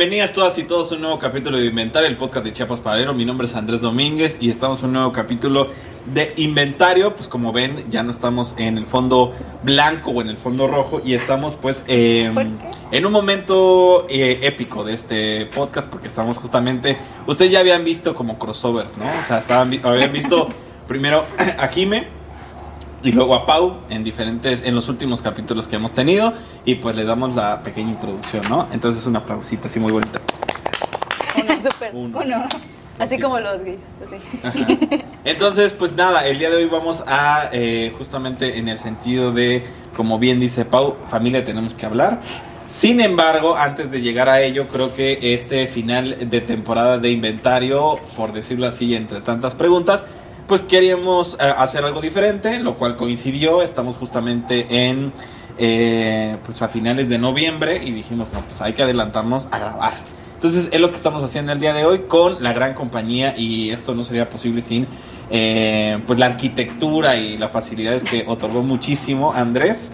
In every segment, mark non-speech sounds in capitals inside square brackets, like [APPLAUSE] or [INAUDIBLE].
Bienvenidas todas y todos a un nuevo capítulo de Inventario, el podcast de Chiapas Paralelo. Mi nombre es Andrés Domínguez y estamos en un nuevo capítulo de Inventario. Pues como ven, ya no estamos en el fondo blanco o en el fondo rojo y estamos pues eh, en un momento eh, épico de este podcast porque estamos justamente... Ustedes ya habían visto como crossovers, ¿no? O sea, estaban, habían visto [LAUGHS] primero a Jime y luego a Pau en diferentes, en los últimos capítulos que hemos tenido. Y pues le damos la pequeña introducción, ¿no? Entonces una aplausita así muy bonita. Uno, súper. Uno. Uno. Así como los gays. Así. Entonces, pues nada, el día de hoy vamos a eh, justamente en el sentido de, como bien dice Pau, familia tenemos que hablar. Sin embargo, antes de llegar a ello, creo que este final de temporada de inventario, por decirlo así, entre tantas preguntas, pues queríamos eh, hacer algo diferente, lo cual coincidió. Estamos justamente en, eh, pues a finales de noviembre y dijimos, no, pues hay que adelantarnos a grabar. Entonces es lo que estamos haciendo el día de hoy con la gran compañía y esto no sería posible sin eh, pues la arquitectura y las facilidades que otorgó muchísimo Andrés,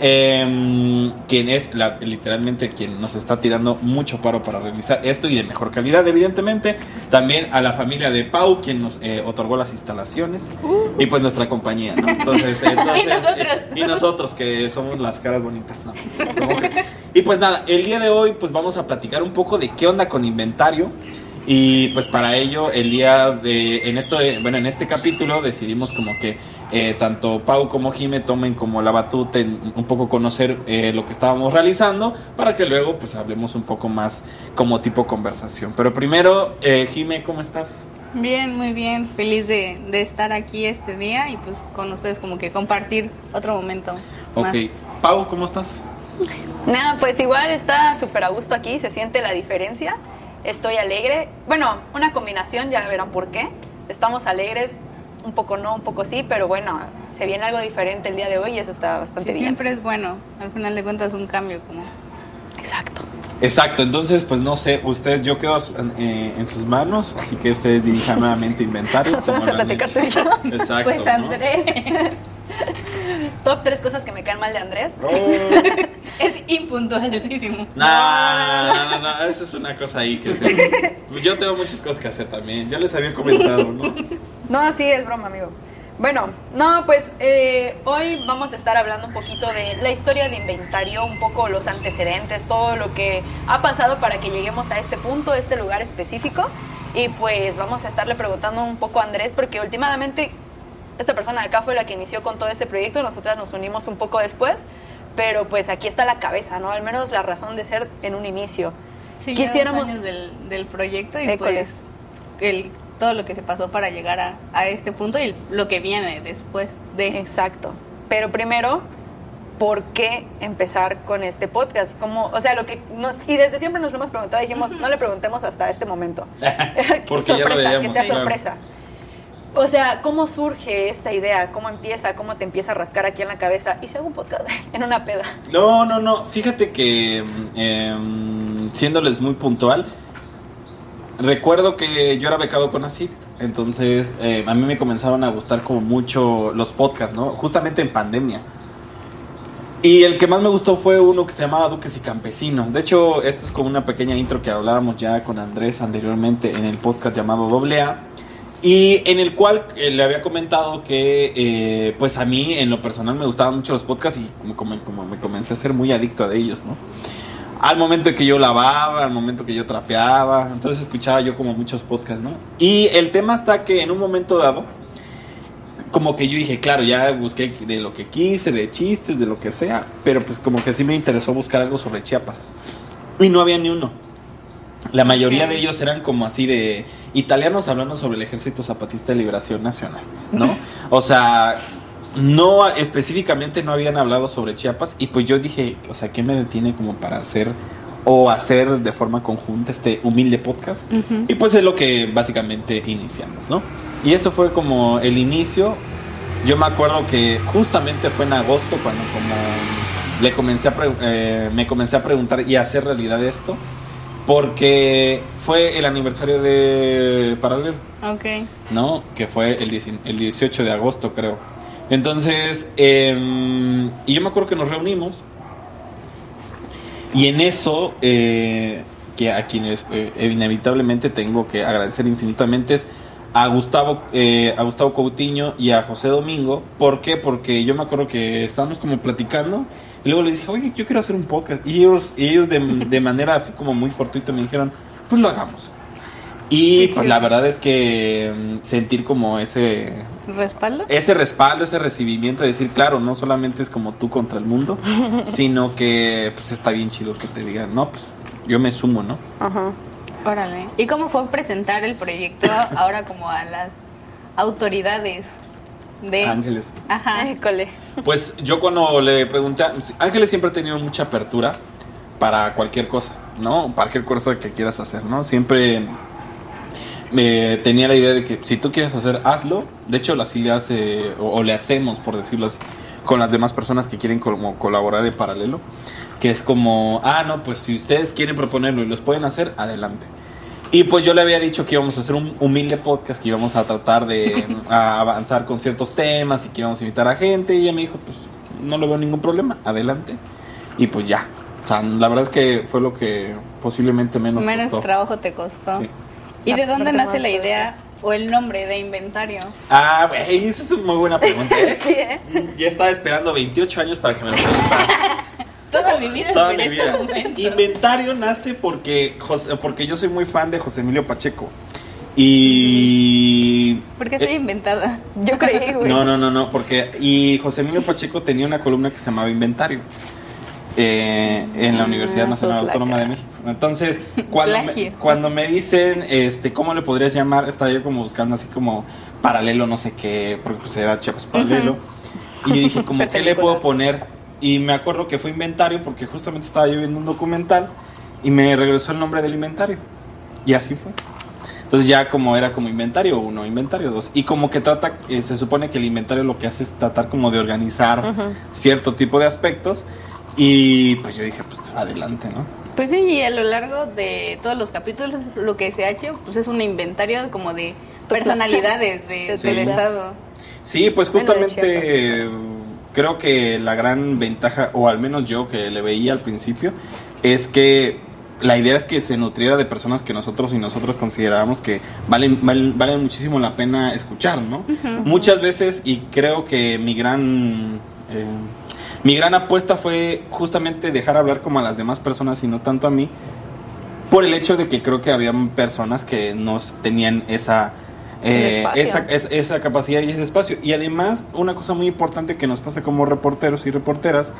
eh, quien es la- literalmente quien nos está tirando mucho paro para realizar esto y de mejor calidad, evidentemente. También a la familia de Pau, quien nos eh, otorgó las instalaciones y pues nuestra compañía, ¿no? Entonces, [LAUGHS] entonces nosotros. eh, y nosotros que somos las caras bonitas. Y pues nada, el día de hoy pues vamos a platicar un poco de qué onda con inventario. Y pues para ello el día de en esto de- bueno en este capítulo decidimos como que eh, tanto Pau como Jime tomen como la batuta en un poco conocer eh, lo que estábamos realizando para que luego pues hablemos un poco más como tipo conversación. Pero primero eh, Jime cómo estás? Bien, muy bien. Feliz de, de estar aquí este día y pues con ustedes como que compartir otro momento. Ok, más. Pau cómo estás? Nada, pues igual está súper a gusto aquí, se siente la diferencia. Estoy alegre. Bueno, una combinación, ya verán por qué. Estamos alegres, un poco no, un poco sí, pero bueno, se viene algo diferente el día de hoy y eso está bastante Sí, bien. siempre es bueno. Al final de cuentas un cambio como... Exacto. Exacto, entonces pues no sé, ustedes yo quedo eh, en sus manos, así que ustedes dirijan nuevamente inventario. Nos vamos a platicar tú y yo. Exacto. Pues ¿no? Top tres cosas que me caen mal de Andrés. Oh. [LAUGHS] es impuntualísimo. No, no, no, no, eso es una cosa ahí que se- Yo tengo muchas cosas que hacer también, ya les había comentado, ¿no? No, sí, es broma, amigo. Bueno, no, pues eh, hoy vamos a estar hablando un poquito de la historia de inventario, un poco los antecedentes, todo lo que ha pasado para que lleguemos a este punto, a este lugar específico. Y pues vamos a estarle preguntando un poco a Andrés, porque últimamente esta persona de acá fue la que inició con todo este proyecto, nosotras nos unimos un poco después, pero pues aquí está la cabeza, ¿no? Al menos la razón de ser en un inicio. Sí, Quisiéramos- años del, del proyecto y pues el, todo lo que se pasó para llegar a, a este punto y lo que viene después de... Exacto. Pero primero, ¿por qué empezar con este podcast? Como, o sea, lo que nos y desde siempre nos lo hemos preguntado, dijimos, no le preguntemos hasta este momento. [LAUGHS] [LAUGHS] Porque ya lo sorpresa, veíamos, que sea claro. sorpresa. O sea, ¿cómo surge esta idea? ¿Cómo empieza? ¿Cómo te empieza a rascar aquí en la cabeza? Y hago un podcast [LAUGHS] en una peda. No, no, no, fíjate que em, siéndoles muy puntual, recuerdo que yo era becado con ACID, entonces eh, a mí me comenzaron a gustar como mucho los podcasts, ¿no? Justamente en pandemia. Y el que más me gustó fue uno que se llamaba Duques y Campesinos. De hecho, esto es como una pequeña intro que hablábamos ya con Andrés anteriormente en el podcast llamado Doble A. Y en el cual eh, le había comentado que, eh, pues a mí en lo personal me gustaban mucho los podcasts y como, me comencé a ser muy adicto a ellos, ¿no? Al momento que yo lavaba, al momento que yo trapeaba, entonces escuchaba yo como muchos podcasts, ¿no? Y el tema está que en un momento dado, como que yo dije, claro, ya busqué de lo que quise, de chistes, de lo que sea, pero pues como que sí me interesó buscar algo sobre Chiapas. Y no había ni uno. La mayoría de ellos eran como así de italianos hablando sobre el Ejército Zapatista de Liberación Nacional, ¿no? O sea, no específicamente no habían hablado sobre Chiapas y pues yo dije, o sea, ¿qué me detiene como para hacer o hacer de forma conjunta este humilde podcast? Y pues es lo que básicamente iniciamos, ¿no? Y eso fue como el inicio. Yo me acuerdo que justamente fue en agosto cuando como le comencé a eh, me comencé a preguntar y a hacer realidad esto. Porque fue el aniversario de Paralelo, Ok. ¿no? Que fue el, 10 el 18 de agosto, creo. Entonces, em, y yo me acuerdo que nos reunimos. Y en eso, eh, que a quienes eh, inevitablemente tengo que agradecer infinitamente es a Gustavo, eh, a Gustavo Coutinho y a José Domingo. ¿Por qué? Porque yo me acuerdo que estábamos como platicando y luego les dije, oye, yo quiero hacer un podcast. Y ellos, y ellos de, [LAUGHS] de manera así como muy fortuita me dijeron, pues lo hagamos. Y pues la verdad es que mm, sentir como ese ¿Respaldo? ese respaldo, ese recibimiento de decir, claro, no solamente es como tú contra el mundo, [LAUGHS] sino que pues está bien chido que te digan, no, pues yo me sumo, ¿no? Ajá. Órale. ¿Y cómo fue presentar el proyecto ahora como a las autoridades de... Ángeles. Ajá. Pues yo cuando le pregunté, a- Ángeles siempre ha tenido mucha apertura para cualquier cosa, ¿no? Para cualquier cosa que quieras hacer, ¿no? Siempre me tenía la idea de que si tú quieres hacer, hazlo. De hecho, así le hace, o, o le hacemos, por decirlo así, con las demás personas que quieren como colaborar en paralelo. Que es como, ah, no, pues si ustedes quieren proponerlo y los pueden hacer, adelante. Y pues yo le había dicho que íbamos a hacer un humilde podcast, que íbamos a tratar de [LAUGHS] a avanzar con ciertos temas y que íbamos a invitar a gente. Y ella me dijo, pues no le veo ningún problema, adelante. Y pues ya. O sea, la verdad es que fue lo que posiblemente menos, Menos costó. trabajo te costó. Sí. ¿Y de dónde nace la idea o el nombre de inventario? Ah, güey, esa es una muy buena pregunta. ¿eh? [LAUGHS] Sí, ¿eh? Ya estaba esperando 28 años para que me lo preguntara. [LAUGHS] Toda mi vida Toda mi vida. Inventario nace porque, José- porque yo soy muy fan de José Emilio Pacheco. Y. Porque soy eh, inventada. Yo creí, [LAUGHS] güey. No, no, no, no, porque. Y José Emilio Pacheco tenía una columna que se llamaba Inventario. eh, en la Ah, Universidad Nacional Autónoma de. México. Entonces, cuando me, cuando me dicen, este, ¿cómo le podrías llamar? Estaba yo como buscando así como paralelo, no sé qué, porque pues era Chiapas paralelo. Y yo dije, [LAUGHS] como, ¿qué le puedo poner? Y me acuerdo que fue inventario porque justamente estaba yo viendo un documental y me regresó el nombre del inventario. Y así fue. Entonces ya como era como inventario uno, inventario dos. Y como que trata, eh, se supone que el inventario lo que hace es tratar como de organizar Ujú. cierto tipo de aspectos. Y pues yo dije, pues adelante, ¿no? Pues sí, y a lo largo de todos los capítulos lo que se ha hecho pues es un inventario como de personalidades de- [LAUGHS] Sí. del estado. Sí, pues Bueno, de justamente eh, creo que la gran ventaja, o al menos yo que le veía al principio, es que la idea es que se nutriera de personas que nosotros y nosotros considerábamos que valen, valen, valen muchísimo la pena escuchar, ¿no? Muchas veces, y creo que mi gran... eh, mi gran apuesta fue justamente dejar hablar como a las demás personas y no tanto a mí, por el hecho de que creo que había personas que no tenían esa, eh, esa, es- esa capacidad y ese espacio. Y además, una cosa muy importante que nos pasa como reporteros y reporteras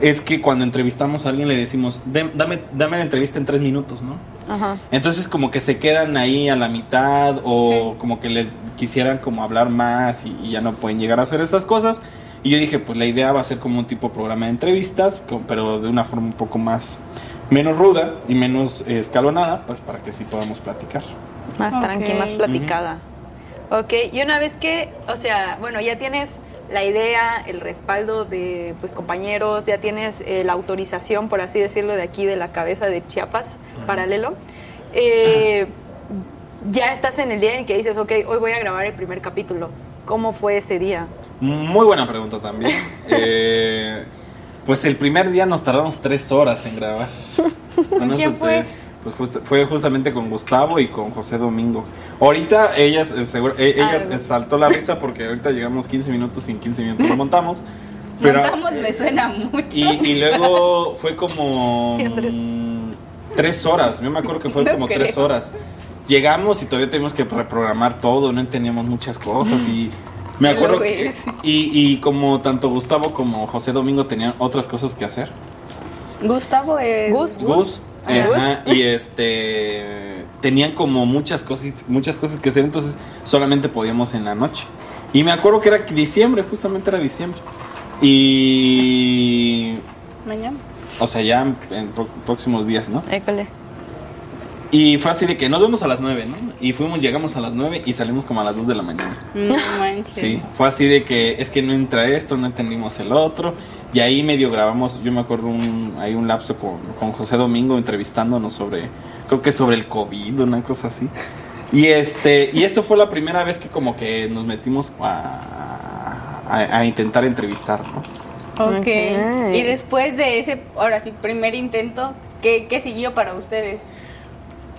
es que cuando entrevistamos a alguien le decimos, "Dem- dame, dame la entrevista en tres minutos, ¿no? Ajá. Entonces como que se quedan ahí a la mitad o Sí. como que les quisieran como hablar más y, y ya no pueden llegar a hacer estas cosas. Y yo dije, pues la idea va a ser como un tipo de programa de entrevistas, con- pero de una forma un poco más, menos ruda y menos eh, escalonada, pues para que sí podamos platicar. Más Ok. tranqui, más platicada. Ok, y una vez que, o sea, bueno, ya tienes la idea, el respaldo de pues compañeros, ya tienes eh, la autorización, por así decirlo, de aquí de la cabeza de Chiapas, paralelo. eh, [CLEARS THROAT] ya estás en el día en que dices, ok, hoy voy a grabar el primer capítulo. ¿Cómo fue ese día? Muy buena pregunta también. [LAUGHS] Eh, pues el primer día nos tardamos tres horas en grabar. [LAUGHS] ¿Con No quién fue? Pues fue justamente con Gustavo y con José Domingo. Ahorita ellas, eh, seguro- eh, ellas Ah, eh, saltó la risa porque ahorita llegamos 15 minutos y en 15 minutos lo montamos. Pero, [LAUGHS] Montamos me suena mucho. y, y luego fue como mm, tres horas. Yo me acuerdo que fue [LAUGHS] No como creo. tres horas. Llegamos y todavía teníamos que reprogramar todo, no entendíamos muchas cosas y me [LAUGHS] acuerdo que y, y como tanto Gustavo como José Domingo tenían otras cosas que hacer. Gustavo es... Gus. Gus, Ajá. Ajá, y este tenían como muchas cosas, muchas cosas que hacer, entonces solamente podíamos en la noche. Y me acuerdo que era diciembre, justamente era diciembre. Y Mañana. o sea, ya en próximos días, ¿no? École. Y fue así de que nos vemos a las 9, ¿no? Y fuimos, llegamos a las 9 y salimos como a las 2 de la mañana. No manches. Sí, fue así de que es que no entra esto, no entendimos el otro. Y ahí medio grabamos, yo me acuerdo un, hay un lapso con, con José Domingo entrevistándonos sobre, creo que sobre el COVID, una cosa así. Y este, y eso fue la primera vez que como que nos metimos a, a, a intentar entrevistar, ¿no? Ok. Ok. Y después de ese, ahora sí, primer intento, ¿qué, qué siguió para ustedes?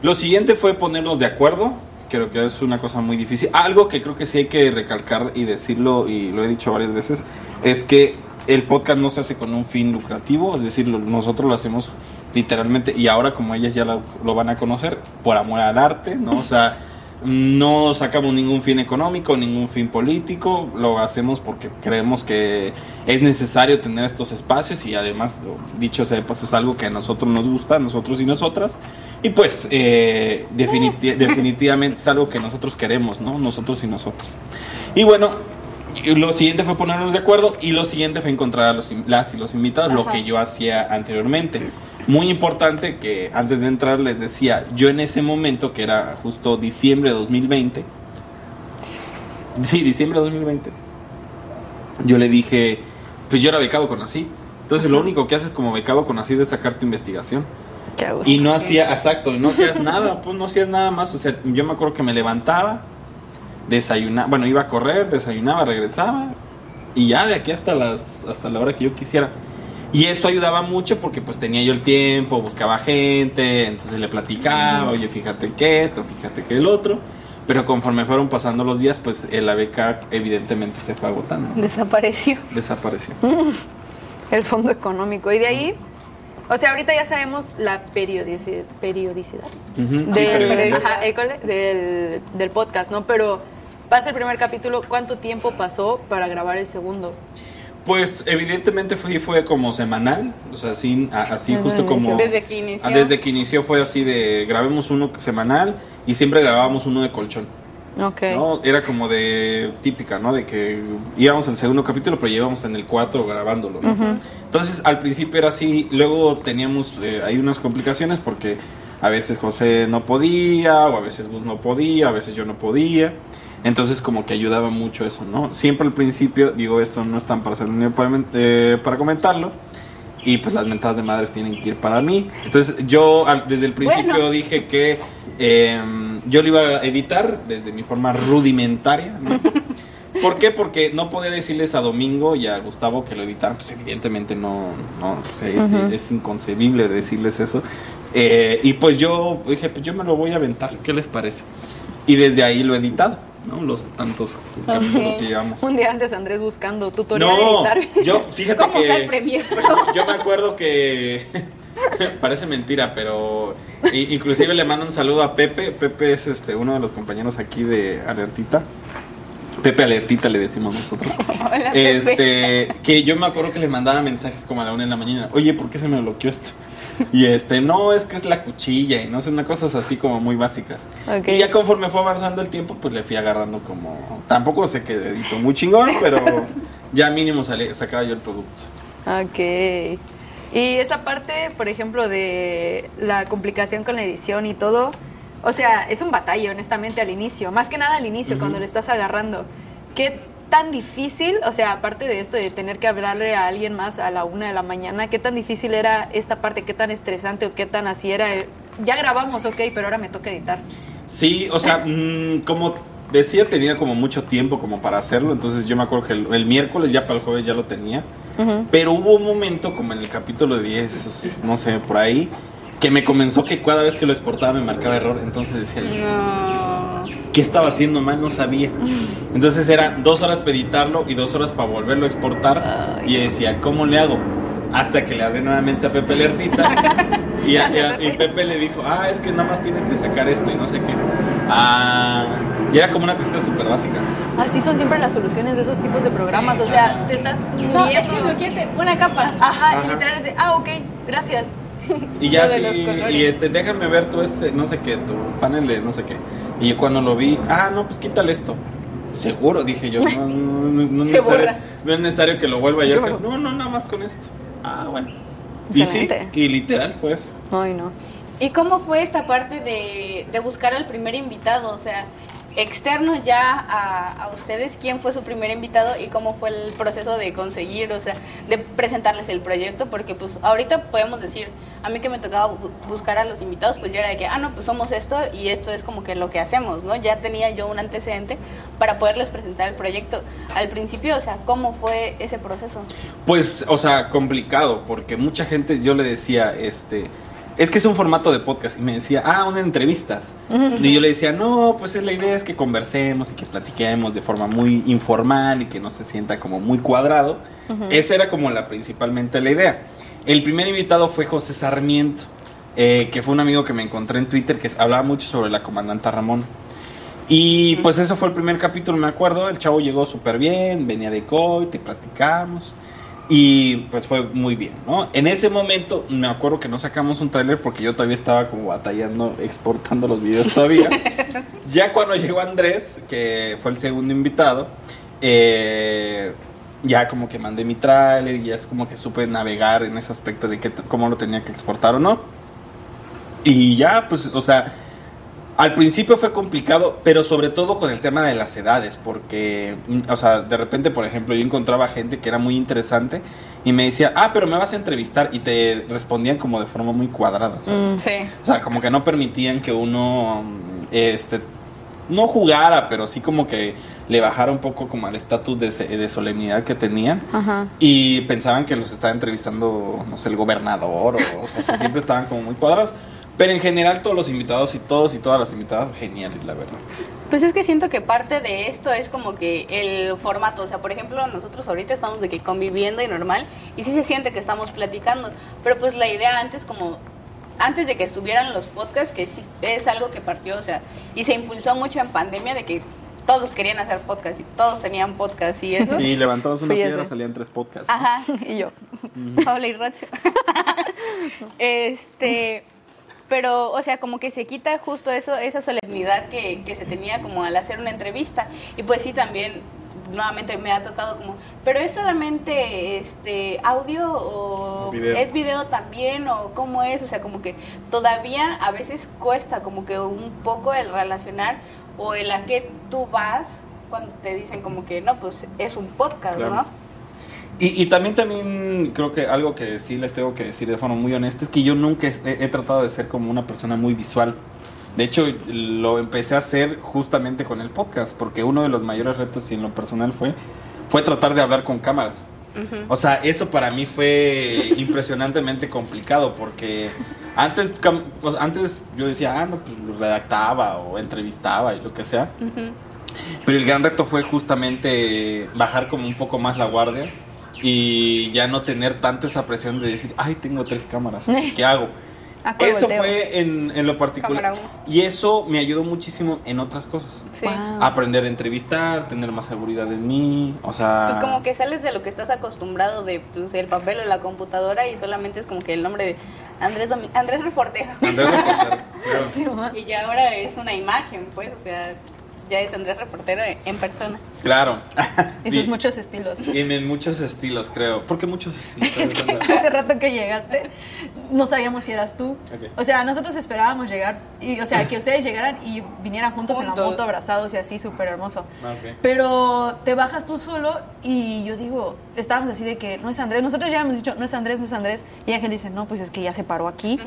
Lo siguiente fue ponernos de acuerdo. Creo que es una cosa muy difícil. Algo que creo que sí hay que recalcar y decirlo, y lo he dicho varias veces, es que el podcast no se hace con un fin lucrativo, es decir, nosotros lo hacemos literalmente, y ahora como ellas ya lo, lo van a conocer, por amor al arte, ¿no? O sea, no sacamos ningún fin económico, ningún fin político, lo hacemos porque creemos que es necesario tener estos espacios y además, dicho sea de paso, es algo que a nosotros nos gusta, a nosotros y nosotras, y pues eh, definiti- [LAUGHS] definitivamente es algo que nosotros queremos, ¿no? Nosotros y nosotros. Y bueno, lo siguiente fue ponernos de acuerdo y lo siguiente fue encontrar a los, las y los invitados, lo Ajá. que yo hacía anteriormente. Muy importante que antes de entrar les decía, yo en ese momento, que era justo diciembre de 2020, sí, diciembre de 2020, yo le dije, pues yo era becado con así. Entonces lo único que haces como becado con así es sacar tu investigación. Qué. Y no hacía, exacto, y no hacías nada, pues no hacías nada más. O sea, yo me acuerdo que me levantaba, desayunaba, bueno, iba a correr, desayunaba, regresaba, y ya de aquí hasta las hasta la hora que yo quisiera. Y eso ayudaba mucho porque pues tenía yo el tiempo, buscaba gente, entonces le platicaba, oye, fíjate que esto, fíjate que el otro. Pero conforme fueron pasando los días, pues la beca evidentemente se fue agotando. Desapareció. Desapareció. [LAUGHS] El fondo económico. Y de ahí, o sea, ahorita ya sabemos la periodici- periodicidad Ujú, sí, del, ajá, école, del, del podcast, ¿no? Pero pasa el primer capítulo, ¿cuánto tiempo pasó para grabar el segundo? Pues evidentemente fue, fue como semanal, o sea, así, así Desde justo como... Desde que inició. Ah, Desde que inició fue así de grabemos uno semanal y siempre grabábamos uno de colchón. Ok. ¿no? Era como de típica, ¿no? De que íbamos al segundo capítulo, pero llevábamos en el cuarto grabándolo, ¿no? Entonces, al principio era así, luego teníamos eh, ahí unas complicaciones porque a veces José no podía, o a veces Gus no podía, a veces yo no podía. Entonces, como que ayudaba mucho eso, ¿no? Siempre al principio, digo, esto no están para hacer ni para, eh, para comentarlo. Y pues las mentadas de madres tienen que ir para mí. Entonces yo al- desde el principio Bueno. dije que eh, yo lo iba a editar desde mi forma rudimentaria. ¿no? [LAUGHS] ¿Por qué? Porque no podía decirles a Domingo y a Gustavo que lo editaran. Pues evidentemente no, no pues, es, es inconcebible decirles eso. Eh, y pues yo dije, pues yo me lo voy a aventar. ¿Qué les parece? Y desde ahí lo he editado, ¿no? Los tantos capítulos que llevamos. Un día antes Andrés buscando tutorial No, de editar. yo fíjate [LAUGHS] ¿Cómo que Premiere Pro? [LAUGHS] yo me acuerdo que [LAUGHS] parece mentira, pero inclusive le mando un saludo a Pepe. Pepe es este uno de los compañeros aquí de Alertita. Pepe Alertita le decimos nosotros. [LAUGHS] Hola, Pepe. Este, que yo me acuerdo que le mandaba mensajes como a la una de la mañana. Oye, ¿por qué se me bloqueó esto? Y este, no, es que es la cuchilla y no sé, una cosas así como muy básicas. Ok. Y ya conforme fue avanzando el tiempo, pues le fui agarrando como. Tampoco sé que edito muy chingón, pero [LAUGHS] ya mínimo salía- sacaba yo el producto. Ok. Y esa parte, por ejemplo, de la complicación con la edición y todo, o sea, es un batalla, honestamente, al inicio. Más que nada al inicio, cuando le estás agarrando. ¿Qué tan difícil, o sea, aparte de esto de tener que hablarle a alguien más a la una de la mañana, qué tan difícil era esta parte, qué tan estresante o qué tan así era? Ya grabamos, ok, pero ahora me toca editar. Sí, o sea, [LAUGHS] mm, como decía, tenía como mucho tiempo como para hacerlo. Entonces yo me acuerdo que el, el miércoles ya para el jueves ya lo tenía. Pero hubo un momento, como en el capítulo 10, no sé, por ahí, que me comenzó que cada vez que lo exportaba me marcaba error. Entonces decía, yo, No. ¿qué estaba haciendo mal? No sabía. [LAUGHS] Entonces eran dos horas para editarlo y dos horas para volverlo a exportar. Ay. Y decía, ¿cómo le hago? Hasta que le hablé nuevamente a Pepe Lertita. [LAUGHS] y, a- y a- y Pepe le dijo, ah, es que nada más tienes que sacar esto y no sé qué. Ah, y era como una cosita súper básica. Así son siempre las soluciones de esos tipos de programas. O sea, te estás No, es muriendo. que lo quieres una capa. Ajá, Ajá. y literal es de, ah, ok, gracias. Y ya [LAUGHS] sí, y este, déjame ver tu este, no sé qué, tu panel de no sé qué. Y yo cuando lo vi, ah, no, pues quítale esto. Seguro, dije yo, no, [LAUGHS] no, no, no es necesario, no es necesario que lo vuelva a hacer. Yo- No, no, nada más con esto. Ah, bueno. Y sí, y literal, pues. Ay, no. ¿Y cómo fue esta parte de, de buscar al primer invitado? O sea, externo ya a, a ustedes, ¿quién fue su primer invitado y cómo fue el proceso de conseguir, o sea, de presentarles el proyecto? Porque pues ahorita podemos decir, a mí que me tocaba bu- buscar a los invitados, pues ya era de que, ah, no, pues somos esto y esto es como que lo que hacemos, ¿no? Ya tenía yo un antecedente para poderles presentar el proyecto. Al principio, o sea, ¿cómo fue ese proceso? Pues, o sea, complicado, porque mucha gente, yo le decía, este, es que es un formato de podcast. Y me decía, ah, una entrevistas. Y yo le decía, no, pues la idea es que conversemos y que platiquemos de forma muy informal y que no se sienta como muy cuadrado. Esa era como la principalmente la idea. El primer invitado fue José Sarmiento, eh, que fue un amigo que me encontré en Twitter que hablaba mucho sobre la comandanta Ramón. Y pues eso fue el primer capítulo, me acuerdo. El chavo llegó súper bien, venía de COI, te platicamos. Y pues fue muy bien, ¿no? En ese momento me acuerdo que no sacamos un tráiler porque yo todavía estaba como batallando, exportando los videos todavía. [LAUGHS] ya cuando llegó Andrés, que fue el segundo invitado, eh, ya como que mandé mi tráiler y ya es como que supe navegar en ese aspecto de que, cómo lo tenía que exportar o no. Y ya, pues, o sea, al principio fue complicado, pero sobre todo con el tema de las edades, porque, mm, o sea, de repente, por ejemplo, yo encontraba gente que era muy interesante y me decía, ah, pero me vas a entrevistar, y te respondían como de forma muy cuadrada, ¿sabes? Mm, sí. O sea, como que no permitían que uno, mm, este, no jugara, pero sí como que le bajara un poco como al estatus de, de, solemnidad que tenían Ajá. y pensaban que los estaba entrevistando, no sé, el gobernador o, o sea, siempre estaban como muy cuadrados. Pero en general todos los invitados y todos y todas las invitadas, geniales, la verdad. Pues es que siento que parte de esto es como que el formato, o sea, por ejemplo, nosotros ahorita estamos de que conviviendo y normal, y sí se siente que estamos platicando, pero pues la idea antes como antes de que estuvieran los podcasts, que sí es algo que partió, o sea, y se impulsó mucho en pandemia de que todos querían hacer podcast y todos tenían podcast y eso. Y levantabas una Fíjese. piedra, salían tres podcasts. Ajá, Y yo. Paula y Rocho. [LAUGHS] este, pero, o sea, como que se quita justo eso, esa solemnidad que, que se tenía como al hacer una entrevista. Y pues sí, también, nuevamente me ha tocado como, pero es solamente este audio o Video. es video también o cómo es, o sea, como que todavía a veces cuesta como que un poco el relacionar o el a qué tú vas cuando te dicen como que no, pues es un podcast, Claro. ¿no? Y, y también, también creo que algo que sí les tengo que decir de forma muy honesta es que yo nunca he, he tratado de ser como una persona muy visual. De hecho, lo empecé a hacer justamente con el podcast, porque uno de los mayores retos y en lo personal fue, fue tratar de hablar con cámaras. O sea, eso para mí fue impresionantemente complicado porque antes, antes yo decía, ah, no, pues lo redactaba o entrevistaba y lo que sea. Pero el gran reto fue justamente bajar como un poco más la guardia y ya no tener tanto esa presión de decir, ay, tengo tres cámaras, [LAUGHS] ¿qué hago? ¿A cuál Eso volteo? fue en, en lo particular. Y eso me ayudó muchísimo en otras cosas. Sí. Wow. Aprender a entrevistar, tener más seguridad en mí, o sea... Pues como que sales de lo que estás acostumbrado de pues, el papel o la computadora y solamente es como que el nombre de Andrés Domi- Andrés Reportero. Andrés Reportero, [LAUGHS] claro. Sí, ma. Y ya ahora es una imagen, pues, o sea, ya es Andrés Reportero en persona. Claro. [LAUGHS] Y sus muchos estilos. Y en muchos estilos, creo. ¿Por qué muchos estilos? [LAUGHS] Es que hace rato que llegaste, no sabíamos si eras tú. O sea, nosotros esperábamos llegar, y, o sea, que ustedes llegaran y vinieran juntos, en la moto, abrazados y así, súper hermoso. Ah. Pero te bajas tú solo y yo digo, estábamos así de que no es Andrés. Nosotros ya hemos dicho, no es Andrés, no es Andrés. Y Ángel dice, no, pues es que ya se paró aquí.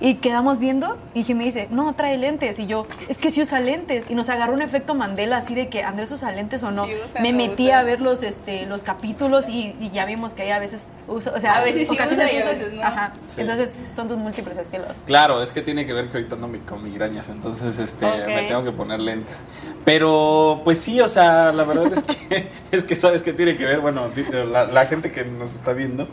Y quedamos viendo y Jimmy dice, no, trae lentes. Y yo, es que sí usa lentes. Y nos agarró un efecto Mandela así de que Andrés usa lentes o no. Sí usa, Me no metí usa. a ver los, este, los capítulos y, y ya vimos que ahí a veces usa, o sea, A veces sí ocasiones usa y a veces no. Ajá. Sí. Entonces son tus múltiples estilos. Claro, es que tiene que ver que ahorita ando con migrañas, entonces este, me tengo que poner lentes. Pero, pues sí, o sea, la verdad es que, [LAUGHS] es que sabes que tiene que ver, bueno, di- la, la gente que nos está viendo,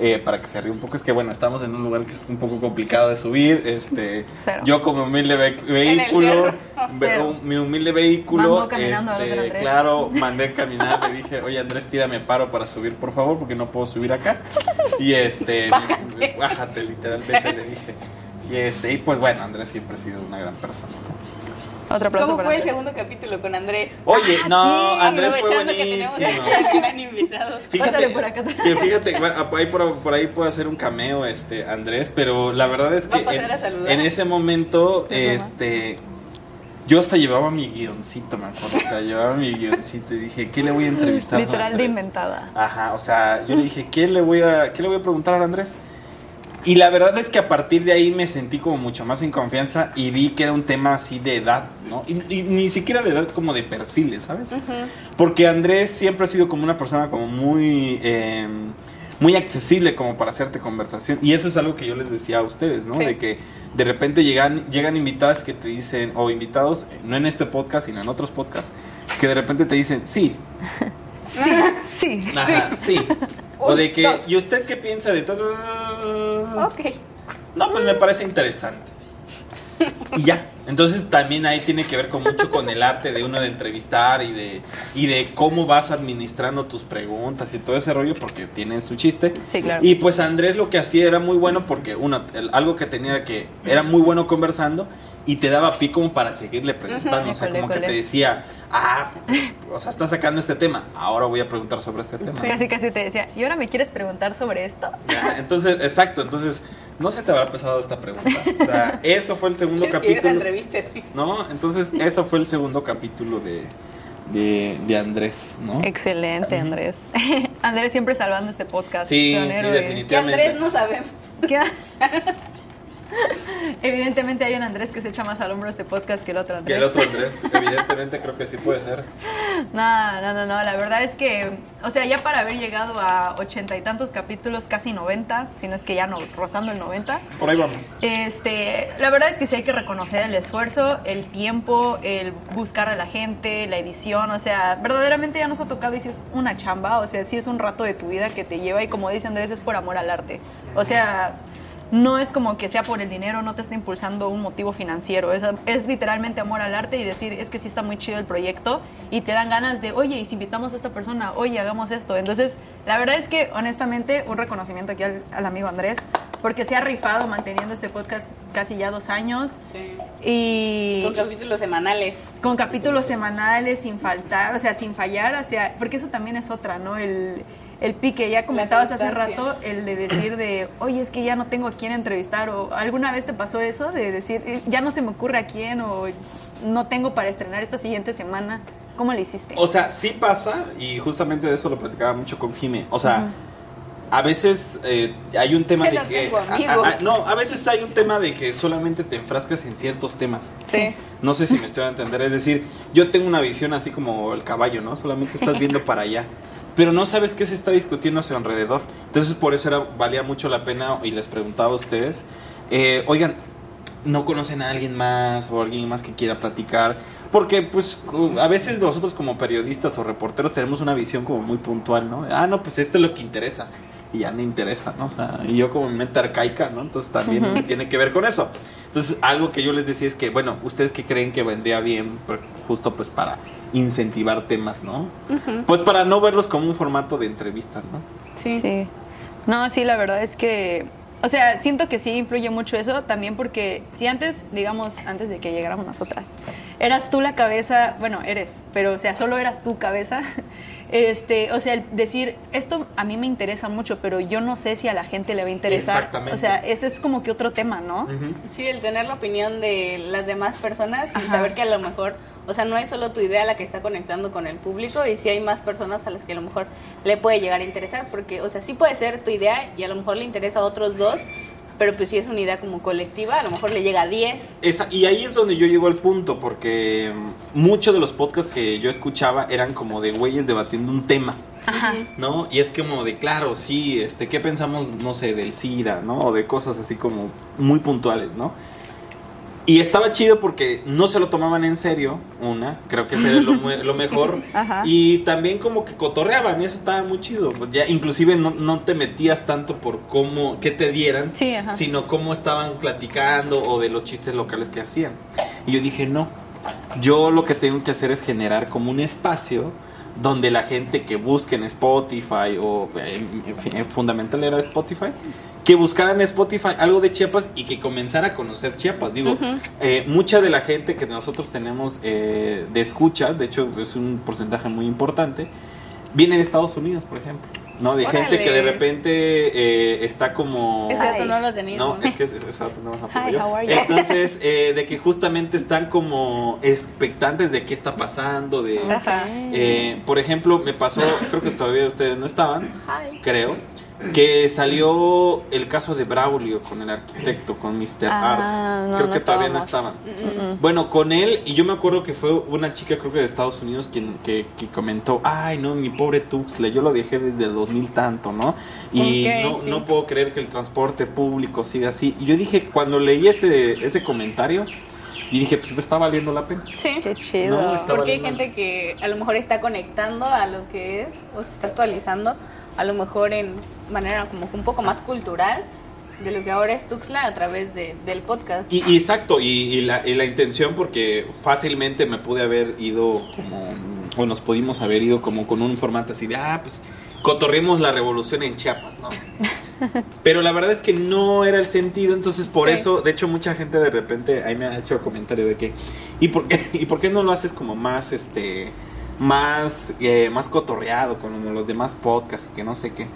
eh, para que se ríe un poco, es que bueno, estamos en un lugar que es un poco complicado de subir, este, Cero. yo como humilde ve- vehículo, mi humilde vehículo, este, claro, mandé caminar, le dije, oye Andrés, tírame paro para subir, por favor, porque no puedo subir acá, y este, [LAUGHS] Bájate. bájate, literalmente le dije. Y este, y pues bueno, Andrés siempre ha sido una gran persona. ¿no? Otro aplauso ¿Cómo para fue el segundo capítulo con Andrés? Oye, Ah, no, sí, Andrés fue Aprovechando que tenemos buenísimo. gran [LAUGHS] invitado. Pásale por acá. que fíjate, ahí, por, por ahí puede hacer un cameo este Andrés, pero la verdad es a que en, a ese momento, este, yo hasta llevaba mi guioncito, me acuerdo, o sea, llevaba mi guioncito y dije, ¿qué le voy a entrevistar? a Literal de Andrés? inventada. Ajá, o sea, yo le dije, ¿qué le voy a, qué le voy a preguntar a Andrés? Y la verdad es que a partir de ahí me sentí como mucho más en confianza y vi que era un tema así de edad, ¿no? Y, y ni siquiera de edad como de perfiles, ¿sabes? Porque Andrés siempre ha sido como una persona como muy... eh, muy accesible como para hacerte conversación. Y eso es algo que yo les decía a ustedes, ¿no? Sí. De que de repente llegan, llegan invitadas que te dicen, o invitados, no en este podcast, sino en otros podcasts, que de repente te dicen, sí, Sí, sí. ajá, sí. [LAUGHS] O de que. ¿y usted qué piensa de todo? Ok. No, pues me parece interesante. Y ya. Entonces también ahí tiene que ver con mucho con el arte de uno de entrevistar y de, y de cómo vas administrando tus preguntas y todo ese rollo porque tiene su chiste. Sí, claro. Y pues Andrés lo que hacía era muy bueno porque uno, el- algo que tenía que era muy bueno conversando y te daba pie como para seguirle preguntando, o sea, como que te decía, ah, o sea, está sacando este tema, ahora voy a preguntar sobre este tema. Casi casi te decía, ¿y ahora me quieres preguntar sobre esto? Ya, entonces, exacto, entonces, no se te habrá pesado esta pregunta. O sea, [LAUGHS] eso fue el segundo ¿Quieres que yo esa capítulo. Sí. ¿No? Entonces, eso fue el segundo capítulo de, de, de Andrés, ¿no? Excelente, Andrés. [LAUGHS] Andrés siempre salvando este podcast. Sí, sí, de- definitivamente. Que Andrés no sabemos. Queda- [LAUGHS] [LAUGHS] Evidentemente hay un Andrés que se echa más al hombro este podcast que el otro Que Andrés. el otro [LAUGHS] Andrés, evidentemente creo que sí puede ser. No, no, no, no. La verdad es que, o sea, ya para haber llegado a ochenta y tantos capítulos, casi 90, si no es que ya no, rozando el 90, Por ahí vamos. este, la verdad es que sí hay que reconocer el esfuerzo, el tiempo, el buscar a la gente, la edición, o sea, verdaderamente ya nos ha tocado y si es una chamba, o sea, sí es un rato de tu vida que te lleva y como dice Andrés, es por amor al arte. O sea, no es como que sea por el dinero, no te está impulsando un motivo financiero, es, es literalmente amor al arte y decir, es que sí está muy chido el proyecto y te dan ganas de, oye, y si invitamos a esta persona, oye, hagamos esto. Entonces, la verdad es que, honestamente, un reconocimiento aquí al, al amigo Andrés, porque se ha rifado manteniendo este podcast casi ya dos años Sí. y Con capítulos semanales. con capítulos semanales sin faltar, o sea, sin fallar, o sea, porque eso también es otra, ¿no? El, el pique, ya comentabas hace rato, el de decir de, oye, es que ya no tengo a quién entrevistar, o alguna vez te pasó eso, de decir, "Eh, ya no se me ocurre a quién, o no tengo para estrenar esta siguiente semana, ¿cómo le hiciste? O sea, sí pasa, y justamente de eso lo platicaba mucho con Jime. O sea, a veces eh, hay un tema de que. tengo a- amigos. a- a- no, a veces hay un tema de que solamente te enfrascas en ciertos temas. Sí. No sé si me estoy a entender. Es decir, yo tengo una visión así como el caballo, ¿no? Solamente estás viendo para allá. [LAUGHS] Pero no sabes qué se está discutiendo a su alrededor. Entonces, por eso era, valía mucho la pena y les preguntaba a ustedes: eh, Oigan, ¿no conocen a alguien más o alguien más que quiera platicar? Porque, pues, a veces nosotros como periodistas o reporteros tenemos una visión como muy puntual, ¿no? Ah, no, pues esto es lo que interesa. Y ya no interesa, ¿no? O sea, y yo como mi mente arcaica, ¿no? Entonces también tiene que ver con eso. Entonces, algo que yo les decía es que, bueno, ¿ustedes qué creen que vendría bien? Pues, Justo pues para incentivar temas, ¿no? Pues para no verlos como un formato de entrevista, ¿no? Sí. Sí. No, sí, la verdad es que, o sea, siento que sí influye mucho eso, también porque si antes, digamos, antes de que llegáramos nosotras, eras tú la cabeza, bueno, eres, pero o sea, solo era tu cabeza, [LAUGHS] este, o sea, el decir, esto a mí me interesa mucho, pero yo no sé si a la gente le va a interesar. Exactamente. O sea, ese es como que otro tema, ¿no? Sí, el tener la opinión de las demás personas y Ajá. saber que a lo mejor, o sea, no es solo tu idea la que está conectando con el público y si hay más personas a las que a lo mejor le puede llegar a interesar, porque, o sea, sí puede ser tu idea y a lo mejor le interesa a otros dos, pero pues si es una idea como colectiva, a lo mejor le llega a 10. Esa- y ahí es donde yo llego al punto, porque mm, muchos de los podcasts que yo escuchaba eran como de güeyes debatiendo un tema. Ajá. ¿no? Y es como de, claro, sí, este, ¿qué pensamos, no sé, del SIDA, ¿no? O de cosas así como muy puntuales, ¿no? Y estaba chido porque no se lo tomaban en serio, una, creo que ese era lo, lo mejor. [LAUGHS] Ajá. Y también como que cotorreaban, y eso estaba muy chido. Pues ya inclusive no, no te metías tanto por cómo, qué te dieran, Sí, sino cómo estaban platicando o de los chistes locales que hacían. Y yo dije, no, yo lo que tengo que hacer es generar como un espacio donde la gente que busque en Spotify o en, en fin, en fundamental era Spotify, que buscara en Spotify algo de Chiapas y que comenzara a conocer Chiapas. Digo, eh, mucha de la gente que nosotros tenemos eh, de escucha, de hecho es un porcentaje muy importante, viene de Estados Unidos, por ejemplo. ¿No? De Órale. gente que de repente eh, está como... Ese dato no lo teníamos. No, es que es- es- eso no lo Hi, how are you? Entonces, [LAUGHS] eh, de que justamente están como expectantes de qué está pasando, de... Eh, por ejemplo, me pasó, creo que todavía ustedes no estaban, Hi. creo, que salió el caso de Braulio con el arquitecto, con Mr. Ah, Art. no, creo no que todavía no estaban. Mm, Bueno, con él, y yo me acuerdo que fue una chica, creo que de Estados Unidos, quien que, que comentó, ay, no, mi pobre Tuxtla, yo lo dejé desde el 2000 tanto, ¿no? Y no, sí. no puedo creer que el transporte público siga así. Y yo dije, cuando leí ese, ese comentario, y dije, pues me está valiendo la pena. Sí. Qué chido. No, Porque hay gente que a lo mejor está conectando a lo que es o se está actualizando, a lo mejor en manera como un poco más cultural de lo que ahora es Tuxtla a través de, del podcast. Y, y exacto, y, y la, y la intención, porque fácilmente me pude haber ido como, o nos pudimos haber ido como con un formato así de, ah, pues cotorremos la revolución en Chiapas, ¿no? [LAUGHS] Pero la verdad es que no era el sentido, entonces por Sí. eso, de hecho mucha gente de repente ahí me ha hecho el comentario de que, ¿y por qué, [LAUGHS] ¿y por qué no lo haces como más, este, más, eh, más cotorreado con los demás podcasts y que no sé qué?